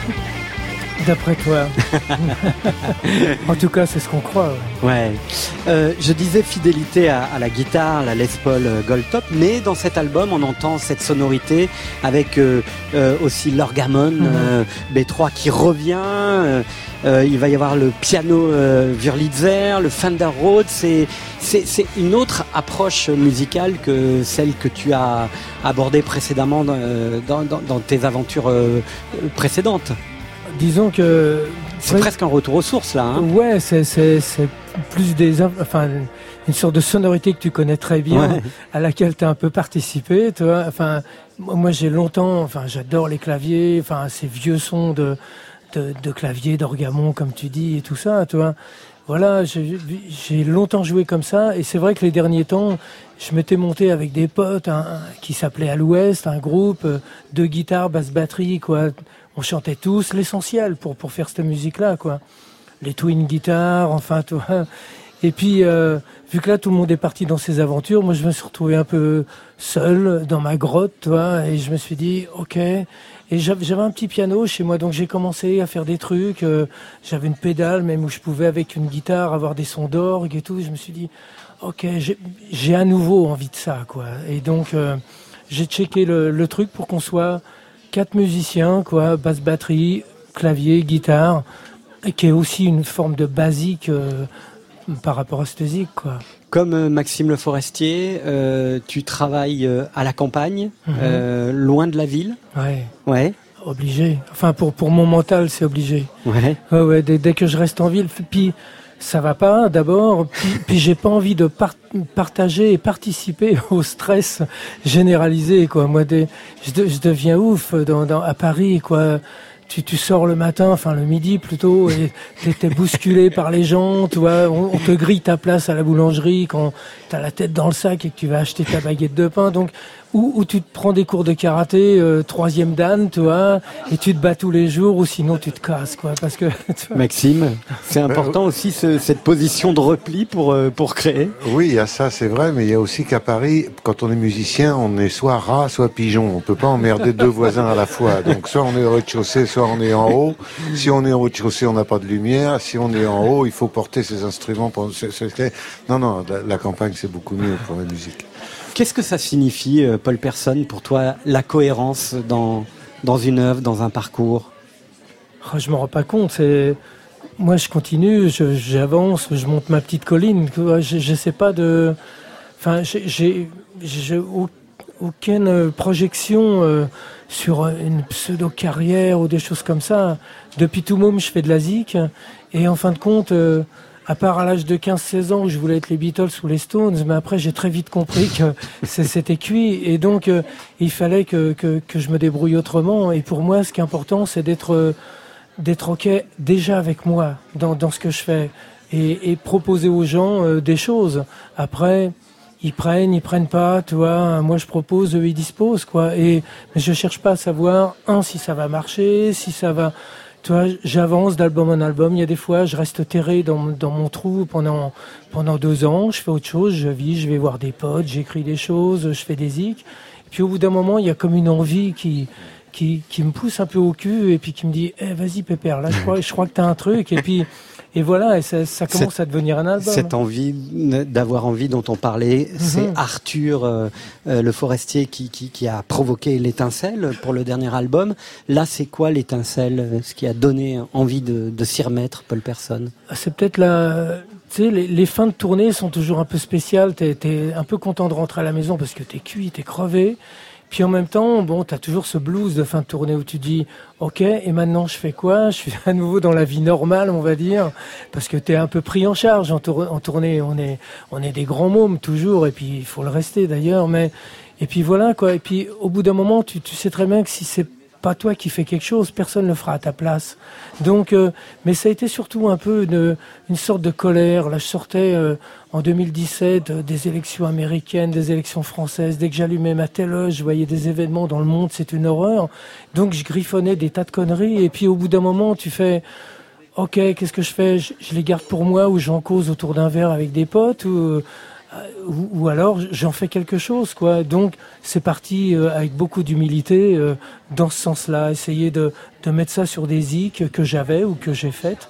D'après toi. en tout cas, c'est ce qu'on croit. ouais. Ouais. Euh, je disais fidélité à, à la guitare, la Les Paul euh, Goldtop, mais dans cet album, on entend cette sonorité avec euh, euh, aussi l'orgamon Mhm. euh, B3 qui revient. il va y avoir le piano Wurlitzer, le Fender Rhodes. C'est c'est une autre approche musicale que celle que tu as abordée précédemment dans, euh, dans, dans- dans tes aventures euh, précédentes. Disons que. C'est Ouais. presque un retour aux sources là. hein. Ouais, c'est plus des enfin une sorte de sonorité que tu connais très bien, Ouais. à laquelle tu as un peu participé, tu vois. Enfin, moi moi, j'ai longtemps, enfin j'adore les claviers, enfin ces vieux sons de de, de clavier, d'orgamon comme tu dis et tout ça, tu vois. Voilà, j'ai longtemps joué comme ça et c'est vrai que les derniers temps, je m'étais monté avec des potes un- qui s'appelait à l'Ouest, un groupe euh, de guitare, basse, batterie, quoi. On chantait tous l'essentiel pour pour faire cette musique-là, quoi les twin guitares, enfin, vois. Et puis, euh, vu que là, tout le monde est parti dans ses aventures, moi, je me suis retrouvé un peu seul dans ma grotte, tu vois, et je me suis dit, ok. Et j'avais un petit piano chez moi, donc j'ai commencé à faire des trucs. euh, j'avais une pédale, même où je pouvais, avec une guitare, avoir des sons d'orgue et tout. Je me suis dit, ok, j'ai- à nouveau envie de ça, quoi. Et donc, euh, j'ai checké le, truc pour qu'on soit quatre musiciens, quoi, basse, batterie, clavier, guitare, qui est aussi une forme de basique euh, par rapport à musique, quoi. Comme euh, Maxime Le Forestier, euh, tu travailles euh, à la campagne, Mhm. euh, loin de la ville. Ouais. Ouais. Obligé. Enfin, pour, pour mon mental, c'est obligé. Ouais. Ouais, ouais, dès, dès que je reste en ville, puis ça va pas d'abord, puis, puis j'ai pas envie de par- partager et participer au stress généralisé, quoi. Moi, des, je, de- je deviens ouf dans, dans, à Paris, quoi. Tu, tu sors le matin, enfin le midi plutôt, et t'es bousculé par les gens, tu vois, on, on, te grille ta place à la boulangerie quand t'as la tête dans le sac et que tu vas acheter ta baguette de pain. Donc ou, tu te prends des cours de karaté, euh, troisième dan, tu vois, et tu te bats tous les jours, ou sinon tu te casses, quoi. Parce que Maxime, c'est important aussi cette position de repli pour euh, pour créer. Oui, il y a ça, c'est vrai, mais il y a aussi qu'à Paris, quand on est musicien, on est soit rat, soit pigeon. On peut pas emmerder deux voisins à la fois. Donc soit on est au rez-de-chaussée, soit on est en haut. Si on est au rez-de-chaussée, on n'a pas de lumière. Si on est en haut, il faut porter ses instruments. Pour... Non, non, la campagne c'est beaucoup mieux pour la musique. Qu'est-ce que ça signifie, euh, Paul Personne, pour toi, la cohérence dans, dans une œuvre, dans un parcours? Oh, Je ne me rends pas compte. Moi, je continue, j'avance, je, monte ma petite colline. Je ne sais pas de. Enfin, j'ai aucune projection euh, sur une pseudo-carrière ou des choses comme ça. Depuis tout môme, je fais de la zik. Et en fin de compte, euh, à part à l'âge de 15-16 ans où je voulais être les Beatles ou les Stones, mais après j'ai très vite compris que c'était cuit et donc euh, il fallait que, que, je me débrouille autrement. Et pour moi, ce qui est important, c'est d'être euh, d'être ok déjà avec moi dans, dans ce que je fais et, et proposer aux gens euh, des choses. Après, ils prennent, ils prennent pas, tu vois. Moi, je propose, eux, ils disposent, quoi. Et mais je cherche pas à savoir un si ça va marcher, si ça va tu j'avance d'album en album. Il y a des fois, je reste terré dans, mon trou pendant, deux ans. Je fais autre chose, je vis, je vais voir des potes, j'écris des choses, je fais des zik. Puis au bout d'un moment, il y a comme une envie qui, qui, qui me pousse un peu au cul et puis qui me dit eh, vas-y Pépère, là je crois, je crois que tu as un truc. Et puis et voilà, et ça, ça commence à devenir un album. Cette envie d'avoir envie dont on parlait, mhm. c'est Arthur euh, euh, le forestier qui, qui, qui a provoqué l'étincelle pour le dernier album. Là, c'est quoi l'étincelle Ce qui a donné envie de, de s'y remettre, Paul Personne ah, C'est peut-être la... Tu sais, les, les, fins de tournée sont toujours un peu spéciales. T'es es un peu content de rentrer à la maison parce que t'es cuit, t'es crevé. Puis en même temps, bon, t'as toujours ce blues de fin de tournée où tu dis, ok, et maintenant je fais quoi? Je suis à nouveau dans la vie normale, on va dire, parce que t'es un peu pris en charge en, tournée. On est, on est des grands mômes toujours, et puis il faut le rester d'ailleurs. Mais et puis voilà quoi. Et puis au bout d'un moment, tu, tu sais très bien que si c'est pas toi qui fais quelque chose, personne ne le fera à ta place. Donc, euh, mais ça a été surtout un peu une, sorte de colère. Là, je sortais euh, en 2017 euh, des élections américaines, des élections françaises. Dès que j'allumais ma télé, je voyais des événements dans le monde, c'est une horreur. Donc, je griffonnais des tas de conneries. Et puis, au bout d'un moment, tu fais, ok, qu'est-ce que je fais? Je, je, les garde pour moi ou j'en cause autour d'un verre avec des potes ou ou, ou, alors j'en fais quelque chose quoi. Donc c'est parti euh, avec beaucoup d'humilité euh, dans ce sens-là essayer de, de mettre ça sur des zik que j'avais ou que j'ai faites.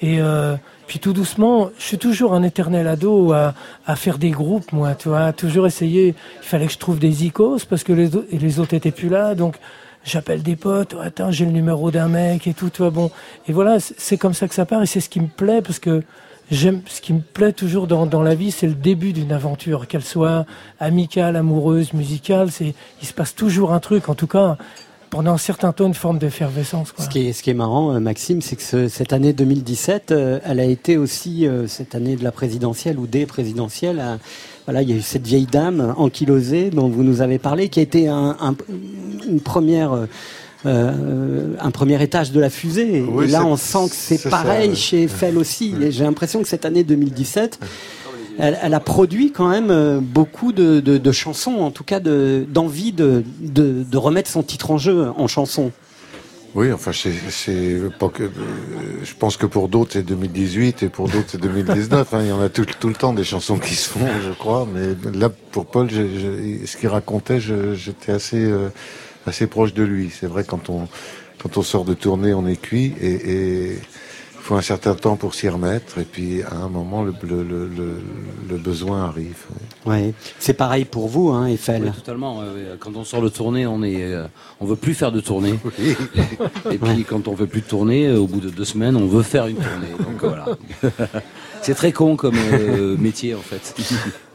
Et euh, puis tout doucement je suis toujours un éternel ado à, à faire des groupes moi tu vois toujours essayer. Il fallait que je trouve des icos parce que les, les autres étaient plus là donc j'appelle des potes, attends, j'ai le numéro d'un mec et tout, tu vois, bon. Et voilà, c'est comme ça que ça part et c'est ce qui me plaît parce que ce qui me plaît toujours dans, la vie, c'est le début d'une aventure, qu'elle soit amicale, amoureuse, musicale. C'est il se passe toujours un truc. En tout cas, pendant un certain temps, une forme d'effervescence. Ce qui est marrant, euh, Maxime, c'est que ce, cette année 2017, euh, elle a été aussi euh, cette année de la présidentielle ou des présidentielles. voilà, il y a eu cette vieille dame ankylosée dont vous nous avez parlé, qui a été un, un, une première euh, un premier étage de la fusée. et là, on sent que c'est pareil ça, chez Eiffel aussi. Et j'ai l'impression que cette année 2017, elle, elle, a produit quand même euh, beaucoup de, de, de chansons, en tout cas d'envie de, remettre son titre en jeu en chanson. Oui, enfin, c'est. Euh, je pense que pour d'autres c'est 2018 et pour d'autres c'est 2019. hein, il y en a tout, tout, le temps des chansons qui se font, je crois. Mais là, pour Paul, je, je, ce qu'il racontait, j'étais assez. Euh, assez proche de lui. C'est vrai quand on quand on sort de tournée, on est cuit et, et il faut un certain temps pour s'y remettre et puis à un moment le, le, le, le besoin arrive. Oui, c'est pareil pour vous, hein, Eiffel. Oui, totalement. Quand on sort de tournée, on est, euh, on veut plus faire de tournée. Oui. et puis ouais. quand on veut plus de tournée, au bout de deux semaines, on veut faire une tournée. Donc voilà. c'est très con comme euh, métier en fait.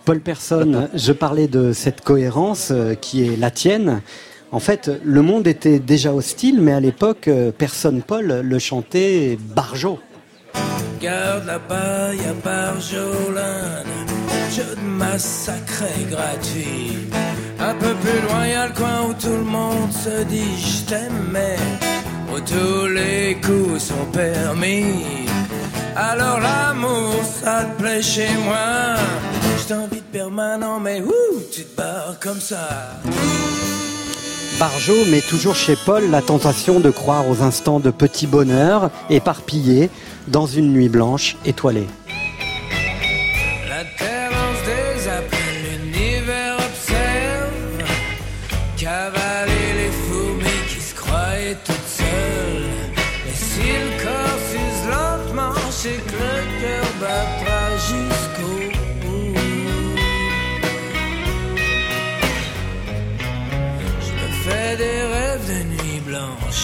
Paul Personne, je parlais de cette cohérence euh, qui est la tienne. En fait, le monde était déjà hostile, mais à l'époque, euh, personne Paul le chantait Barjo. Garde la paille à Barjolane, jeu de massacré gratuit. Un peu plus loin, y a le coin où tout le monde se dit je t'aime, mais où tous les coups sont permis. Alors l'amour, ça te plaît chez moi. Je t'invite permanent, mais ouh, tu te barres comme ça. Barjo met toujours chez Paul la tentation de croire aux instants de petit bonheur éparpillés dans une nuit blanche étoilée.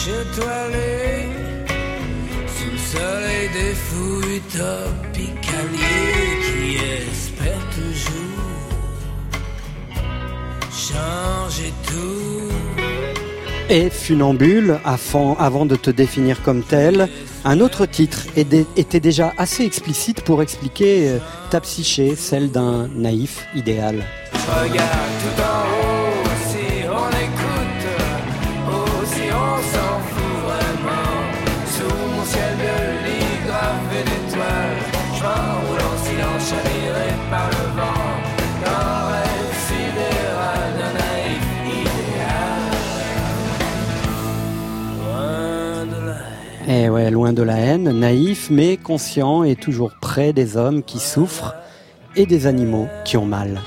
Étoilée. Sous le soleil des fous utopicaliers qui espèrent toujours changer tout. Et funambule, avant, avant de te définir comme tel, un autre titre était déjà assez explicite pour expliquer euh, ta psyché, celle d'un naïf idéal. Regarde tout en haut, Eh loin de la haine, naïf mais conscient et toujours près des hommes qui souffrent et des animaux qui ont mal.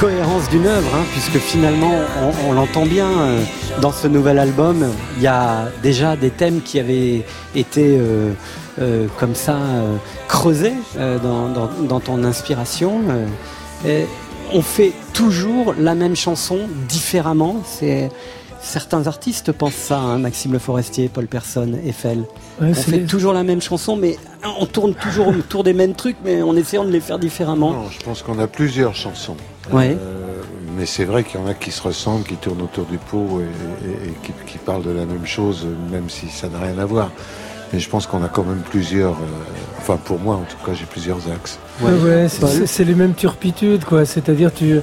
Cohérence d'une œuvre, hein, puisque finalement, on, on l'entend bien euh, dans ce nouvel album, il y a déjà des thèmes qui avaient été euh, euh, comme ça euh, creusés euh, dans, dans- dans ton inspiration. euh, et on fait toujours la même chanson différemment. C'est certains artistes pensent ça, hein, Maxime Le Forestier, Paul Personne, Eiffel. Ouais, on fait les- toujours la même chanson, mais on tourne toujours autour des mêmes trucs, mais en essayant de les faire différemment. Non, je pense qu'on a plusieurs chansons. Ouais. Euh, mais c'est vrai qu'il y en a qui se ressemblent, qui tournent autour du pot et, et- et qui, qui parlent de la même chose, même si ça n'a rien à voir. Mais je pense qu'on a quand même plusieurs. euh, enfin, pour moi, en tout cas, j'ai plusieurs axes. Ouais, ouais, c'est- les mêmes turpitudes, quoi. C'est-à-dire, tu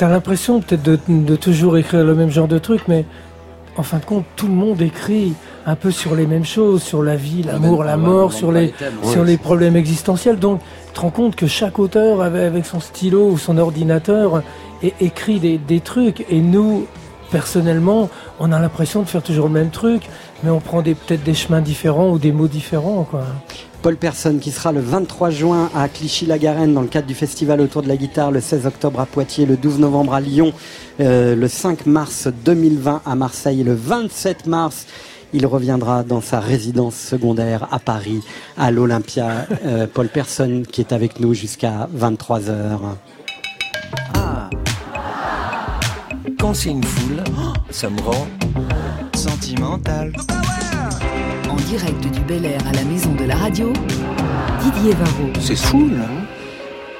as, l'impression peut-être de, de toujours écrire le même genre de truc, mais en fin de compte, tout le monde écrit un peu sur les mêmes choses, sur la vie, l'amour, la mort, sur les, les thèmes. sur Ouais, les c'est- problèmes existentiels. Donc, te rends compte que chaque auteur, avec, son stylo ou son ordinateur, écrit des, trucs. Et nous, personnellement, on a l'impression de faire toujours le même truc, mais on prend peut-être des chemins différents ou des mots différents, quoi. Paul Personne qui sera le 23 juin à Clichy-la-Garenne dans le cadre du festival autour de la guitare, le 16 octobre à Poitiers, le 12 novembre à Lyon, euh, le 5 mars 2020 à Marseille et le 27 mars. Il reviendra dans sa résidence secondaire à Paris, à l'Olympia. Euh, Paul Personne qui est avec nous jusqu'à 23h. Ah Quand c'est une foule, ça me rend Sentimental. En direct du Bel Air à la maison de la radio, Didier Varro. C'est fou, là.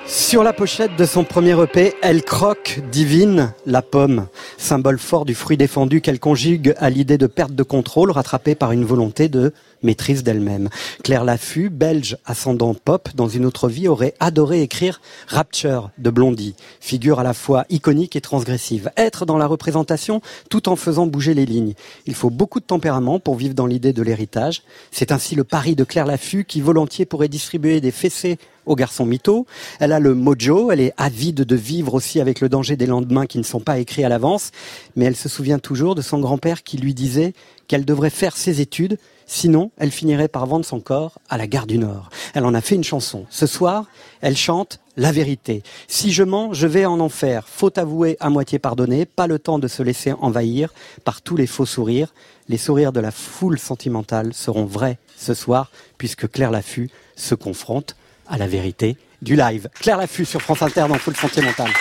Sur la pochette de son premier EP, elle croque divine la pomme, symbole fort du fruit défendu qu'elle conjugue à l'idée de perte de contrôle rattrapée par une volonté de maîtrise d'elle-même. Claire Laffut, belge ascendant pop, dans une autre vie aurait adoré écrire Rapture de Blondie, figure à la fois iconique et transgressive. Être dans la représentation tout en faisant bouger les lignes. Il faut beaucoup de tempérament pour vivre dans l'idée de l'héritage. C'est ainsi le pari de Claire Laffut qui volontiers pourrait distribuer des fessées aux garçons mythos. Elle a le mojo, elle est avide de vivre aussi avec le danger des lendemains qui ne sont pas écrits à l'avance, mais elle se souvient toujours de son grand-père qui lui disait qu'elle devrait faire ses études, sinon elle finirait par vendre son corps à la gare du Nord. Elle en a fait une chanson. Ce soir, elle chante la vérité. Si je mens, je vais en enfer. Faute avouée à moitié pardonnée, pas le temps de se laisser envahir par tous les faux sourires. Les sourires de la foule sentimentale seront vrais ce soir, puisque Claire Laffut se confronte à la vérité du live. Claire Laffut sur France Inter dans Foule Sentimentale.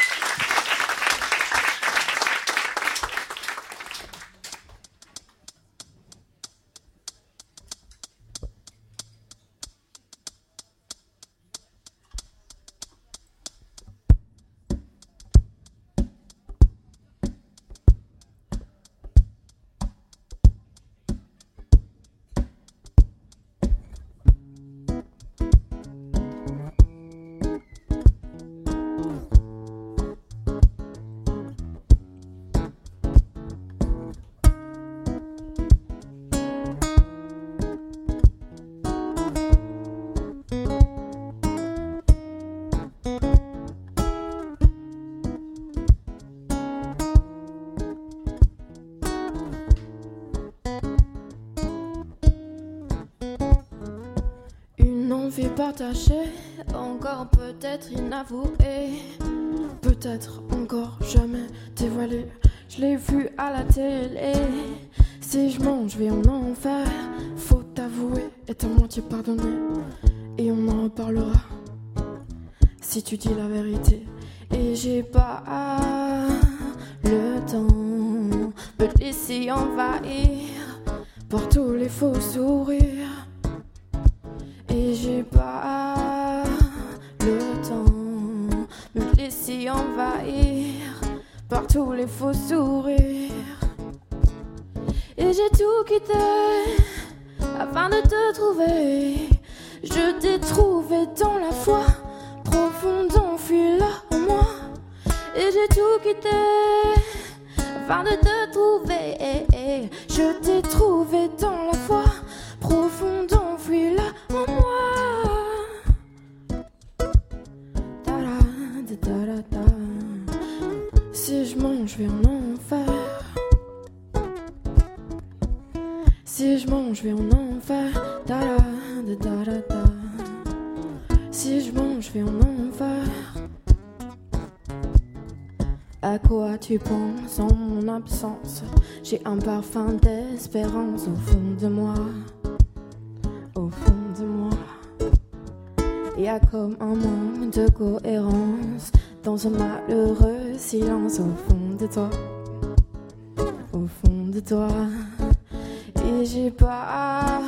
Encore peut-être inavoué, peut-être encore jamais dévoilé. Je l'ai vu à la télé. Si je mange, je vais en enfer. Faut t'avouer, est à moitié pardonné. Et on en reparlera. Si tu dis la vérité. Et j'ai pas le temps de laisser envahir par tous les faux sourires. J'ai pas le temps me laisser envahir par tous les faux sourires. Et j'ai tout quitté afin de te trouver. Je t'ai trouvé dans la foi profonde enfouie là en moi. Et j'ai tout quitté afin de te trouver. Je t'ai trouvé dans la foi profonde enfouie Si je mange, je vais en enfer. Si je mange, je vais en enfer. Ta-da, ta-da-da. Si je mange, je vais en enfer. À quoi tu penses en mon absence? J'ai un parfum d'espérance. Au fond de moi. Il y a comme un manque de cohérence dans un malheureux silence au fond de toi. Au fond de toi. Et j'ai pas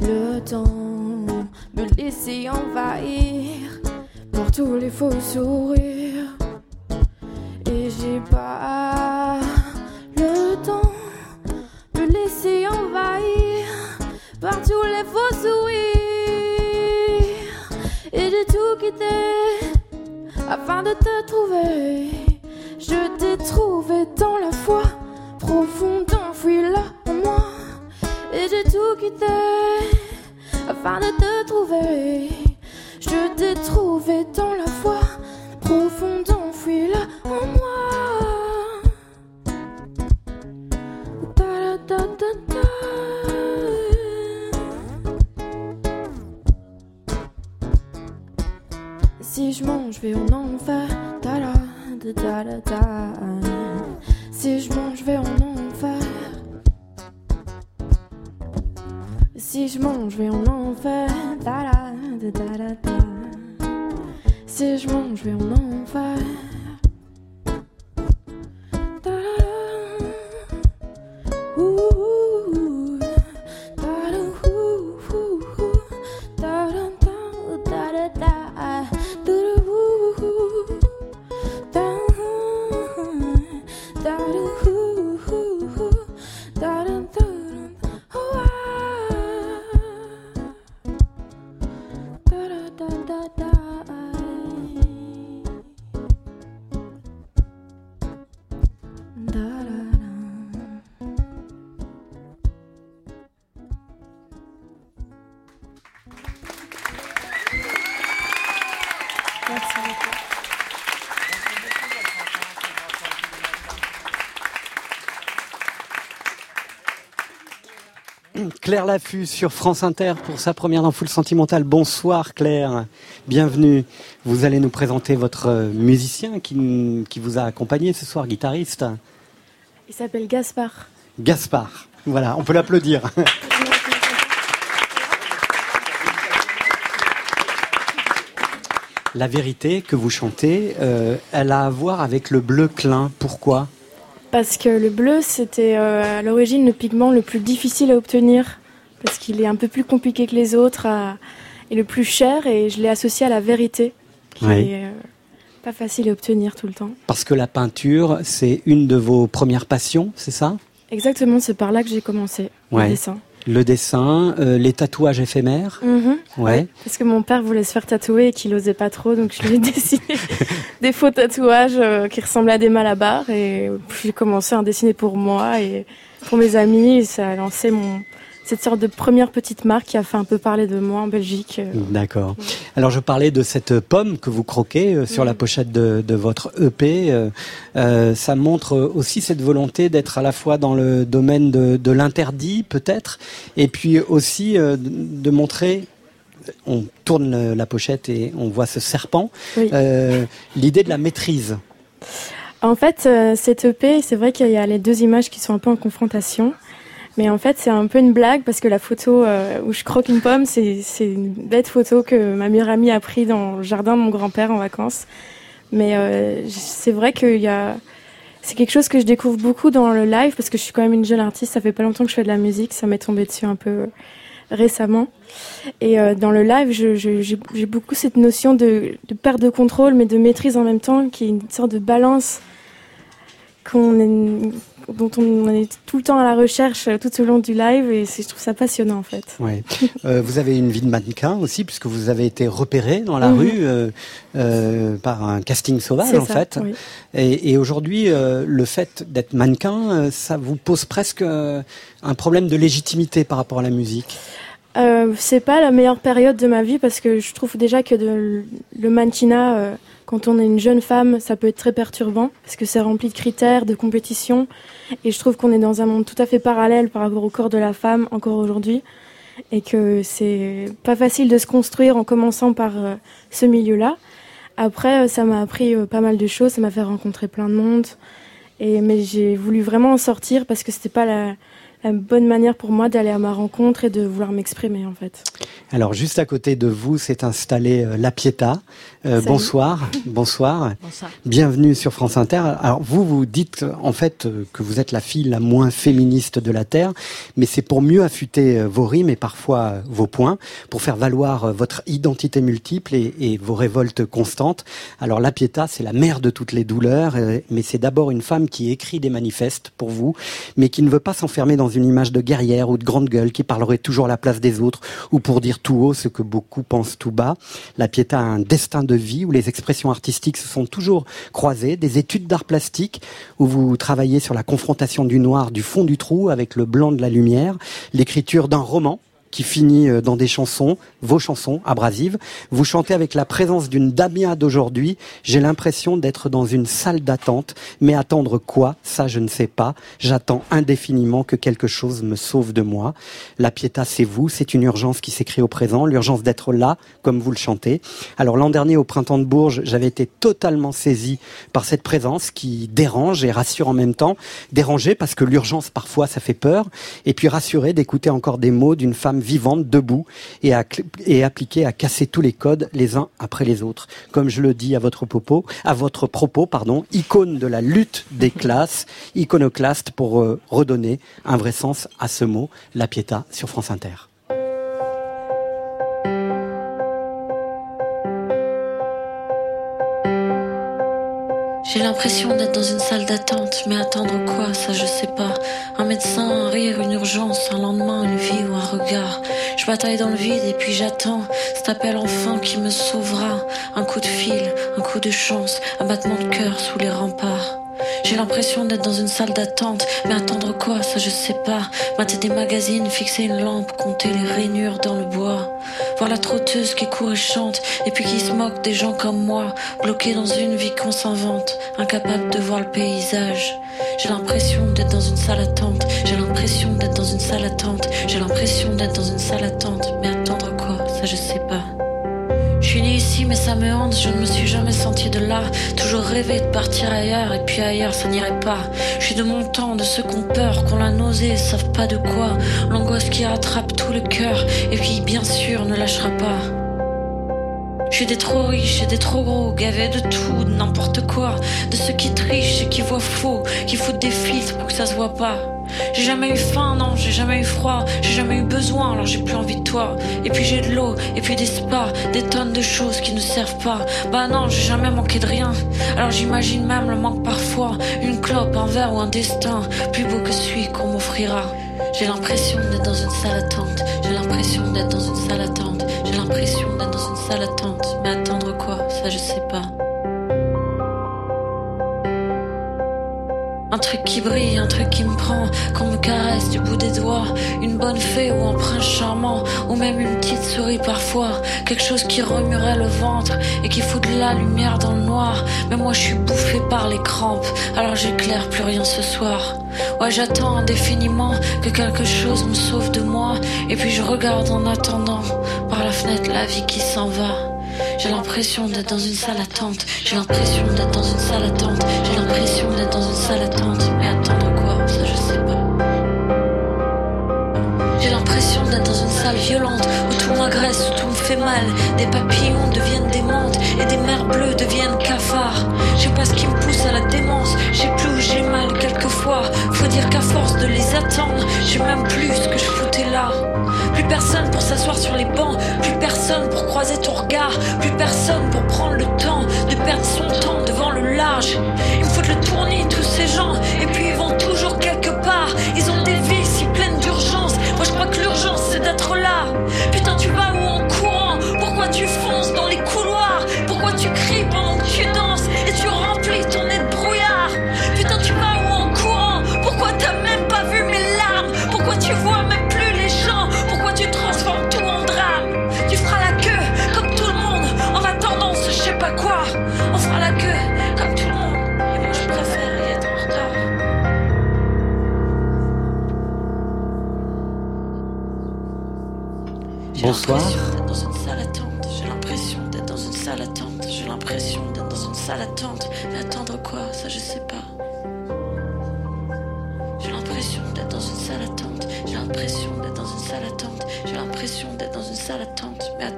le temps me laisser envahir par tous les faux sourires. Et j'ai pas le temps me laisser envahir par tous les faux sourires. Afin de te trouver. Je t'ai trouvé dans la foi profonde enfouie là en moi. Et j'ai tout quitté afin de te trouver. Je t'ai trouvé dans la foi profonde enfouie là en moi. Si je mange, je vais en enfer. Ta-da, da-da-da-da. Si je mange, je vais en enfer. Si je mange, je vais en enfer. Ta-da, da-da-da-da. Si je mange, je vais en enfer. Claire Laffus sur France Inter pour sa première dans Full Sentimental. Bonsoir Claire, bienvenue. Vous allez nous présenter votre musicien qui, qui vous a accompagné ce soir, guitariste. Il s'appelle Gaspard. Gaspard. Voilà, on peut l'applaudir. La vérité que vous chantez, euh, elle a à voir avec le bleu clin. Pourquoi? Parce que le bleu, c'était euh, à l'origine le pigment le plus difficile à obtenir. Parce qu'il est un peu plus compliqué que les autres à- et le plus cher. Et je l'ai associé à la vérité, qui Oui. est euh, pas facile à obtenir tout le temps. Parce que la peinture, c'est une de vos premières passions, c'est ça? Exactement, c'est par là que j'ai commencé le dessin. Le dessin, euh, les tatouages éphémères? Mhm. Ouais. Parce que mon père voulait se faire tatouer et qu'il osait pas trop, donc je lui ai dessiné des faux tatouages euh, qui ressemblaient à des malabars et puis j'ai commencé à en dessiner pour moi et pour mes amis. Et ça a lancé mon cette sorte de première petite marque qui a fait un peu parler de moi en Belgique. euh. D'accord. Alors je parlais de cette pomme que vous croquez euh, sur la pochette de, de votre EP. euh, ça montre aussi cette volonté d'être à la fois dans le domaine de, de l'interdit peut-être, et puis aussi de montrer on tourne la pochette et on voit ce serpent. Oui. Euh, L'idée de la maîtrise. En fait, euh, cette EP, c'est vrai qu'il y a les deux images qui sont un peu en confrontation. Mais en fait, c'est un peu une blague parce que la photo euh, où je croque une pomme, c'est une bête photo que ma meilleure amie a pris dans le jardin de mon grand-père en vacances. Mais euh, c'est vrai qu'il y a... C'est quelque chose que je découvre beaucoup dans le live parce que je suis quand même une jeune artiste. Ça fait pas longtemps que je fais de la musique. Ça m'est tombé dessus un peu euh, récemment. Et dans le live, j'ai beaucoup cette notion de perte de contrôle, mais de maîtrise en même temps, qui est une sorte de balance qu'on dont on est tout le temps à la recherche euh, tout au long du live. Et je trouve ça passionnant en fait. Ouais. Euh, vous avez une vie de mannequin aussi, puisque vous avez été repéré dans la Mhm. rue euh, euh, par un casting sauvage, en ça, fait. oui. Et, et aujourd'hui, le fait d'être mannequin, ça vous pose presque un problème de légitimité par rapport à la musique. C'est pas la meilleure période de ma vie parce que je trouve déjà que de, le mannequinat, quand on est une jeune femme, ça peut être très perturbant parce que c'est rempli de critères, de compétitions. Et je trouve qu'on est dans un monde tout à fait parallèle par rapport au corps de la femme encore aujourd'hui. Et que c'est pas facile de se construire en commençant par euh, ce milieu-là. Après, euh, ça m'a appris euh, pas mal de choses, ça m'a fait rencontrer plein de monde. Et, mais j'ai voulu vraiment en sortir parce que c'était pas la, la bonne manière pour moi d'aller à ma rencontre et de vouloir m'exprimer en fait. Alors, juste à côté de vous, s'est installé euh, La Pietà. Euh, bonsoir, bonsoir. Bonsoir. Bienvenue sur France Inter. Alors, vous, vous dites euh, en fait euh, que vous êtes la fille la moins féministe de la Terre, mais c'est pour mieux affûter vos rimes et parfois vos points, pour faire valoir votre identité multiple et, et vos révoltes constantes. Alors, La Pietà, c'est la mère de toutes les douleurs, mais c'est d'abord une femme qui écrit des manifestes pour vous, mais qui ne veut pas s'enfermer dans une image de guerrière ou de grande gueule qui parlerait toujours la place des autres ou pour dire tout haut ce que beaucoup pensent tout bas. La Pietà a un destin de vie où les expressions artistiques se sont toujours croisées, des études d'art plastique où vous travaillez sur la confrontation du noir du fond du trou avec le blanc de la lumière, l'écriture d'un roman qui finit euh, dans des chansons, vos chansons abrasives. Vous chantez avec la présence d'une Damia d'aujourd'hui. J'ai l'impression d'être dans une salle d'attente, mais attendre quoi? Ça, je ne sais pas. J'attends indéfiniment que quelque chose me sauve de moi. La Pietà, c'est vous. C'est une urgence qui s'écrit au présent, l'urgence d'être là, comme vous le chantez. Alors l'an dernier, au printemps de Bourges, j'avais été totalement saisi par cette présence qui dérange et rassure en même temps. Dérangé parce que l'urgence, parfois, ça fait peur. Et puis rassuré d'écouter encore des mots d'une femme vivante, debout, et, à, appliquée à casser tous les codes les uns après les autres. Comme je le dis à votre propos, à votre propos, pardon, icône de la lutte des classes, iconoclaste pour euh, redonner un vrai sens à ce mot, la pietà sur France Inter. J'ai l'impression d'être dans une salle d'attente, mais attendre quoi, ça je sais pas. Un médecin, un rire, une urgence, un lendemain, une vie ou un regard. Je bataille dans le vide et puis j'attends cet appel enfin qui me sauvera. Un coup de fil, un coup de chance, un battement de cœur sous les remparts. J'ai l'impression d'être dans une salle d'attente, mais attendre quoi, ça je sais pas. Mater des magazines, fixer une lampe, compter les rainures dans le bois. Voir la trotteuse qui court et chante, et puis qui se moque des gens comme moi, bloqués dans une vie qu'on s'invente, incapable de voir le paysage. J'ai l'impression d'être dans une salle attente, j'ai l'impression d'être dans une salle attente, j'ai l'impression d'être dans une salle attente, mais attendre quoi, ça je sais pas. Ici, mais ça me hante, je ne me suis jamais sentie de là. Toujours rêvé de partir ailleurs, et puis ailleurs ça n'irait pas. Je suis de mon temps, de ceux qui ont peur, qu'on la nausée, savent pas de quoi. L'angoisse qui rattrape tout le cœur, et puis bien sûr ne lâchera pas. Je des trop riches et des trop gros, gavés de tout, de n'importe quoi. De ceux qui trichent et qui voient faux, qui foutent des filtres pour que ça se voit pas. J'ai jamais eu faim, non, j'ai jamais eu froid, j'ai jamais eu besoin, alors j'ai plus envie de toi. Et puis j'ai de l'eau, et puis des spas, des tonnes de choses qui ne servent pas. Bah non, j'ai jamais manqué de rien. Alors j'imagine même le manque parfois, une clope, un verre ou un destin, plus beau que celui qu'on m'offrira. J'ai l'impression d'être dans une salle attente, j'ai l'impression d'être dans une salle attente, j'ai l'impression d'être dans une salle attente, mais attendre quoi, ça je sais pas. Un truc qui brille, un truc qui me prend, qu'on me caresse du bout des doigts. Une bonne fée ou un prince charmant, ou même une petite souris parfois. Quelque chose qui remuerait le ventre et qui fout de la lumière dans le noir. Mais moi je suis bouffé par les crampes, alors j'éclaire plus rien ce soir. Ouais, j'attends indéfiniment que quelque chose me sauve de moi. Et puis je regarde en attendant par la fenêtre la vie qui s'en va. J'ai l'impression d'être dans une salle attente. J'ai l'impression d'être dans une salle attente. J'ai l'impression d'être dans une salle attente. Mais attendre quoi? D'être dans une salle violente où tout m'agresse, où tout me fait mal. Des papillons deviennent des menthes et des mers bleues deviennent cafards. Je sais pas ce qui me pousse à la démence. Je sais plus où j'ai mal quelquefois. Faut dire qu'à force de les attendre, j'ai même plus ce que je foutais là. Plus personne pour s'asseoir sur les bancs, plus personne pour croiser ton regard, plus personne pour prendre le temps de perdre son temps devant le large. Il me faut le tourner tous ces gens, et puis ils vont toujours quelque part. Ils ont d'être là. Bonsoir. dans une salle attente. J'ai l'impression d'être dans une salle attente. J'ai l'impression d'être dans une salle attente. Mais attendre quoi? Ça, je sais pas. J'ai l'impression d'être dans une salle attente. J'ai l'impression d'être dans une salle attente. J'ai l'impression d'être dans une salle attente. Mais attendre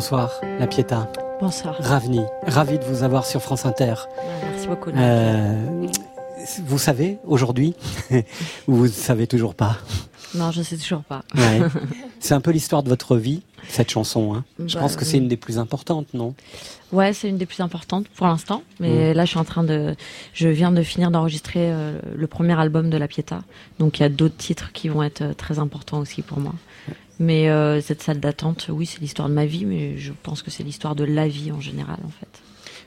Bonsoir, la Pietà. Bonsoir. Ravni, ravi de vous avoir sur France Inter. Merci beaucoup. Euh, vous savez aujourd'hui ou vous ne savez toujours pas Non, je sais toujours pas. Ouais. C'est un peu l'histoire de votre vie, cette chanson. Hein. Je Bah, pense que c'est une des plus importantes, non? Ouais, c'est une des plus importantes pour l'instant. Mais Mm. là, je suis en train de, je viens de finir d'enregistrer euh, le premier album de La Pietà. Donc, il y a d'autres titres qui vont être euh, très importants aussi pour moi. Mais euh, cette salle d'attente, oui, c'est l'histoire de ma vie, mais je pense que c'est l'histoire de la vie en général, en fait.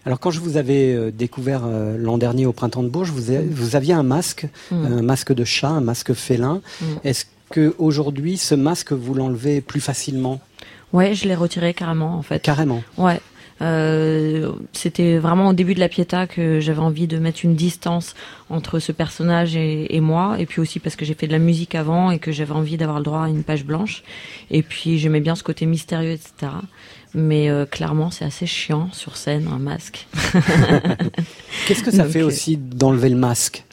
Alors quand je vous avais euh, découvert euh, l'an dernier au printemps de Bourges, vous, a- vous aviez un masque, Mm. un masque de chat, un masque félin. Mm. Est-ce que aujourd'hui ce masque vous l'enlevez plus facilement? Ouais, je l'ai retiré carrément, en fait. Carrément. Ouais. Euh, c'était vraiment au début de la Pietà que j'avais envie de mettre une distance entre ce personnage et, et moi, et puis aussi parce que j'ai fait de la musique avant et que j'avais envie d'avoir le droit à une page blanche. Et puis j'aimais bien ce côté mystérieux, etc. Mais euh, clairement, c'est assez chiant sur scène, un masque. Qu'est-ce que ça Donc, fait euh, aussi d'enlever le masque?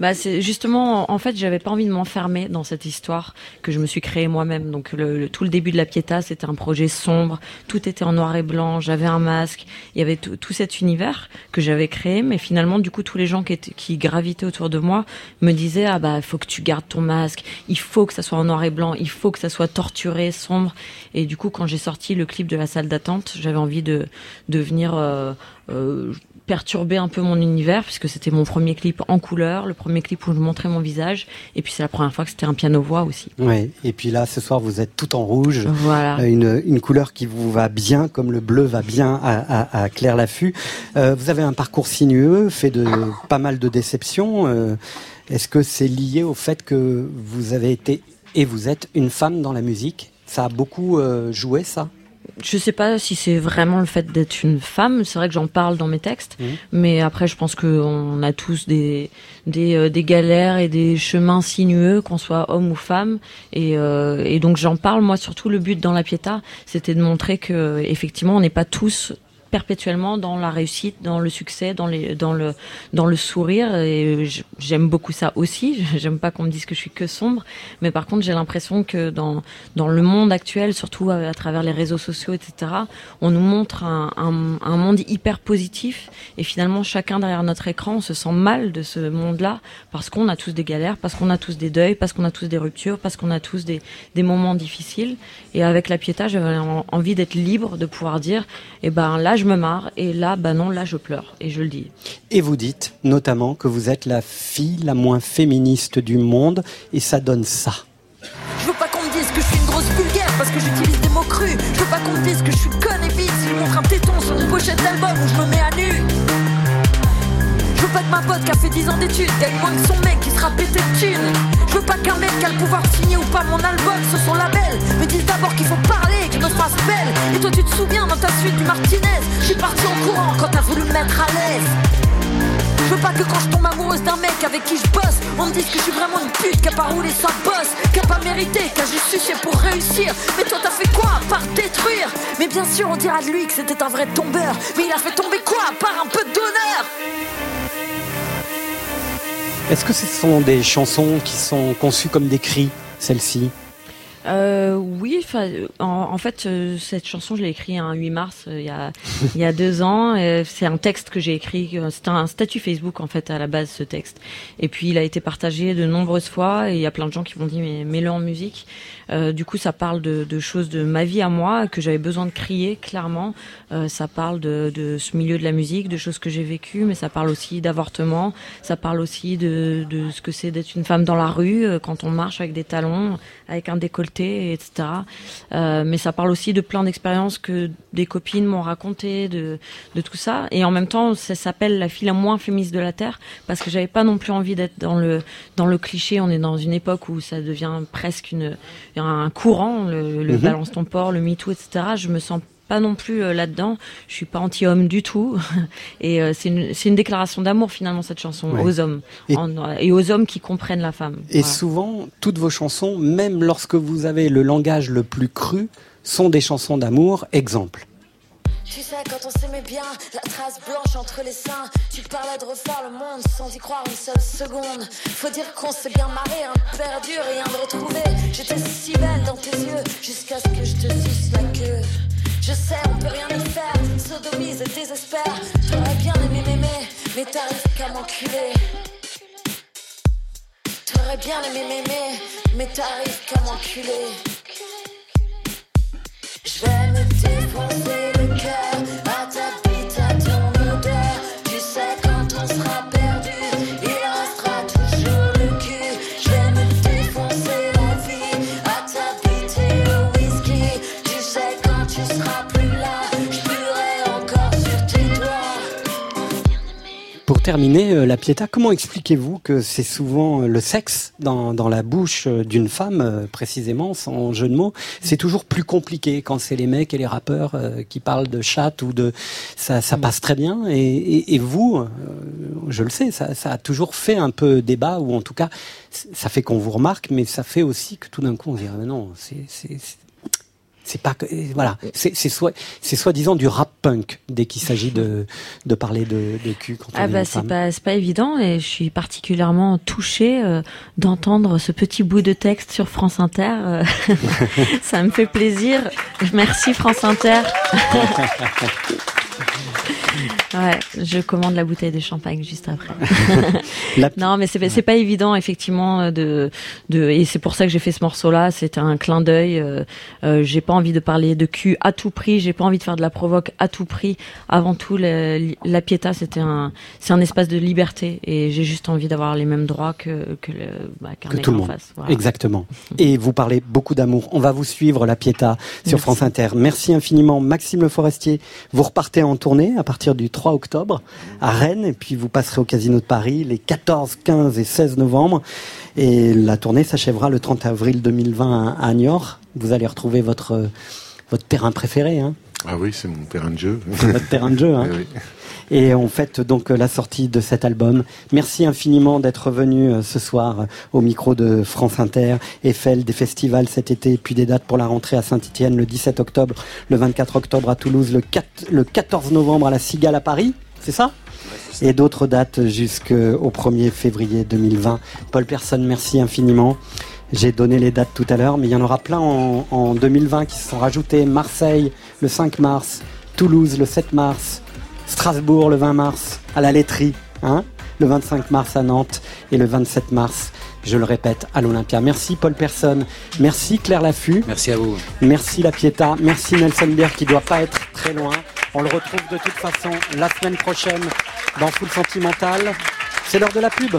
Bah c'est justement en fait j'avais pas envie de m'enfermer dans cette histoire que je me suis créée moi-même. Donc le, le- tout le début de la Pietà c'était un projet sombre. Tout était en noir et blanc. J'avais un masque. Il y avait tout, cet univers que j'avais créé. Mais finalement du coup tous les gens qui qui gravitaient autour de moi me disaient ah bah il faut que tu gardes ton masque. Il faut que ça soit en noir et blanc. Il faut que ça soit torturé sombre. Et du coup quand j'ai sorti le clip de la salle d'attente j'avais envie de de venir euh, euh, perturber un peu mon univers puisque c'était mon premier clip en couleur, le premier clip où je montrais mon visage et puis c'est la première fois que c'était un piano voix aussi. Ouais. Et puis là, ce soir, vous êtes tout en rouge. Voilà. Euh, Une, une couleur qui vous va bien, comme le bleu va bien à, à, à Claire Laffut. Euh, vous avez un parcours sinueux, fait de pas mal de déceptions. Euh, Est-ce que c'est lié au fait que vous avez été et vous êtes une femme dans la musique? Ça a beaucoup euh, joué, ça? Je sais pas si c'est vraiment le fait d'être une femme, c'est vrai que j'en parle dans mes textes, mais après je pense qu'on a tous des des, euh, des galères et des chemins sinueux, qu'on soit homme ou femme, et, euh, et donc j'en parle. Moi surtout le but dans la Pietà, c'était de montrer que effectivement on n'est pas tous perpétuellement dans la réussite, dans le succès, dans les, dans le, dans le sourire. Et j- j'aime beaucoup ça aussi. J'aime pas qu'on me dise que je suis que sombre, mais par contre j'ai l'impression que dans dans le monde actuel, surtout à, travers les réseaux sociaux, etc., on nous montre un, un, monde hyper positif. Et finalement, chacun derrière notre écran, on se sent mal de ce monde-là parce qu'on a tous des galères, parce qu'on a tous des deuils, parce qu'on a tous des ruptures, parce qu'on a tous des, des moments difficiles. Et avec la Pietà, j'avais en- envie d'être libre, de pouvoir dire, eh ben là, je me marre. Et là, bah non, là, je pleure. Et je le dis. Et vous dites notamment que vous êtes la fille la moins féministe du monde, et ça donne ça. Je veux pas qu'on me dise que je suis une grosse vulgaire parce que j'utilise des mots crus. Je veux pas qu'on me dise que je suis conne et vite si je montre un téton sur une pochette d'album où je me mets à nu. Veux pas que ma pote qui a fait 10 ans d'études gagne moins que son mec qui sera pété de thunes. Je veux pas qu'un mec qui a le pouvoir de signer ou pas mon album sur son label me dise d'abord qu'il faut parler, que je me fasse belle. Et toi tu te souviens dans ta suite du Martinez, je suis parti en courant quand t'as voulu me mettre à l'aise. Je veux pas que quand je tombe amoureuse d'un mec avec qui je bosse, on me dise que je suis vraiment une pute qui a pas roulé sa bosse, qui a pas mérité, qui a juste sucé pour réussir. Mais toi t'as fait quoi à part détruire? Mais bien sûr on dira de lui que c'était un vrai tombeur, mais il a fait tomber quoi à part un peu d'honneur Est-ce que ce sont des chansons qui sont conçues comme des cris, celles-ci? Euh, oui, en, fait, euh, cette chanson, je l'ai écrite un 8 mars, euh, il y a deux ans. C'est un texte que j'ai écrit. C'est un statut Facebook en fait à la base ce texte. Et puis il a été partagé de nombreuses fois et il y a plein de gens qui m'ont dit mais mets-le en musique. Euh, du coup, ça parle de, choses de ma vie à moi que j'avais besoin de crier clairement. Euh, ça parle de, ce milieu de la musique, de choses que j'ai vécues, mais ça parle aussi d'avortement. Ça parle aussi de, ce que c'est d'être une femme dans la rue euh, quand on marche avec des talons, avec un décolleté, etc. Mais ça parle aussi de plein d'expériences que des copines m'ont racontées, de, de tout ça. Et en même temps, ça s'appelle la fille la moins féministe de la terre parce que j'avais pas non plus envie d'être dans le dans le cliché. On est dans une époque où ça devient presque une un courant, le, le Mhm. balance ton port, le MeToo, etc. Je me sens pas non plus euh, là-dedans. Je suis pas anti-homme du tout. Et euh, c'est une, déclaration d'amour finalement cette chanson Ouais. aux hommes Et- En- et aux hommes qui comprennent la femme. Et Voilà. souvent, toutes vos chansons, même lorsque vous avez le langage le plus cru, sont des chansons d'amour. Exemple. Tu sais, quand on s'aimait bien, la trace blanche entre les seins, tu parlais de refaire le monde sans y croire une seule seconde. Faut dire qu'on s'est bien marré, un perdu, rien de retrouvé. J'étais si belle dans tes yeux, jusqu'à ce que je te suce la queue. Je sais, on peut rien y faire, sodomise et désespère. T'aurais bien aimé m'aimer, mais t'arrives qu'à m'enculer. T'aurais bien aimé m'aimer, mais t'arrives qu'à m'enculer. Je me défoncer le cœur à Pour terminer, euh, la Pietà, comment expliquez-vous que c'est souvent euh, le sexe dans, dans la bouche euh, d'une femme, euh, précisément, sans jeu de mots, c'est toujours plus compliqué quand c'est les mecs et les rappeurs euh, qui parlent de chatte ou de... Ça, ça passe très bien. Et, et- et vous, euh, je le sais, ça, ça a toujours fait un peu débat, ou en tout cas, ça fait qu'on vous remarque, mais ça fait aussi que tout d'un coup, on se dit, ah, mais non, c'est... c'est- pas que et voilà, c'est c'est soit c'est soi-disant du rap punk dès qu'il s'agit de de parler de, de cul quand on Ah est bah c'est pas c'est pas évident et je suis particulièrement touchée euh, d'entendre ce petit bout de texte sur France Inter. euh, ça me fait plaisir. Merci France Inter. Ouais, je commande la bouteille de champagne juste après. non, mais c'est pas- c'est pas évident effectivement euh, de de et c'est pour ça que j'ai fait ce morceau-là. C'était un clin d'œil. euh, euh, j'ai pas envie de parler de cul à tout prix. J'ai pas envie de faire de la provoque à tout prix. Avant tout, la, la Pietà, c'était un c'est un espace de liberté et j'ai juste envie d'avoir les mêmes droits que que le bah, que tout le monde. face. Voilà. Exactement. Et vous parlez beaucoup d'amour. On va vous suivre, la Pietà, sur Merci. France Inter. Merci infiniment, Maxime Le Forestier. Vous repartez en tournée à partir du 3 octobre à Rennes, et puis vous passerez au Casino de Paris les 14, 15 et 16 novembre. Et la tournée s'achèvera le 30 avril 2020 à, à Niort. Vous allez retrouver votre, votre terrain préféré, hein. Ah oui, c'est mon terrain de jeu. C'est votre terrain de jeu, hein. Oui, oui. Et on fête donc euh, la sortie de cet album. Merci infiniment d'être venu euh, ce soir euh, au micro de France Inter, Eiffel, des festivals cet été, puis des dates pour la rentrée à Saint-Etienne le 17 octobre, le 24 octobre à Toulouse, le, 4 le 14 novembre à la Cigale à Paris, c'est ça? Et d'autres dates jusqu'au 1er février 2020. Paul Personne, merci infiniment. J'ai donné les dates tout à l'heure, mais il y en aura plein en, en 2020 qui se sont rajoutés. Marseille le 5 mars, Toulouse le 7 mars, Strasbourg le 20 mars, à la laiterie, hein, le 25 mars à Nantes et le 27 mars, je le répète, à l'Olympia. Merci Paul Personne, merci Claire Laffut, Merci à vous. merci La Pietà, merci Nelson Bière qui doit pas être très loin. On le retrouve de toute façon la semaine prochaine dans Full Sentimental. C'est l'heure de la pub.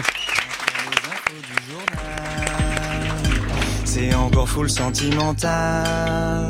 C'est encore full sentimental.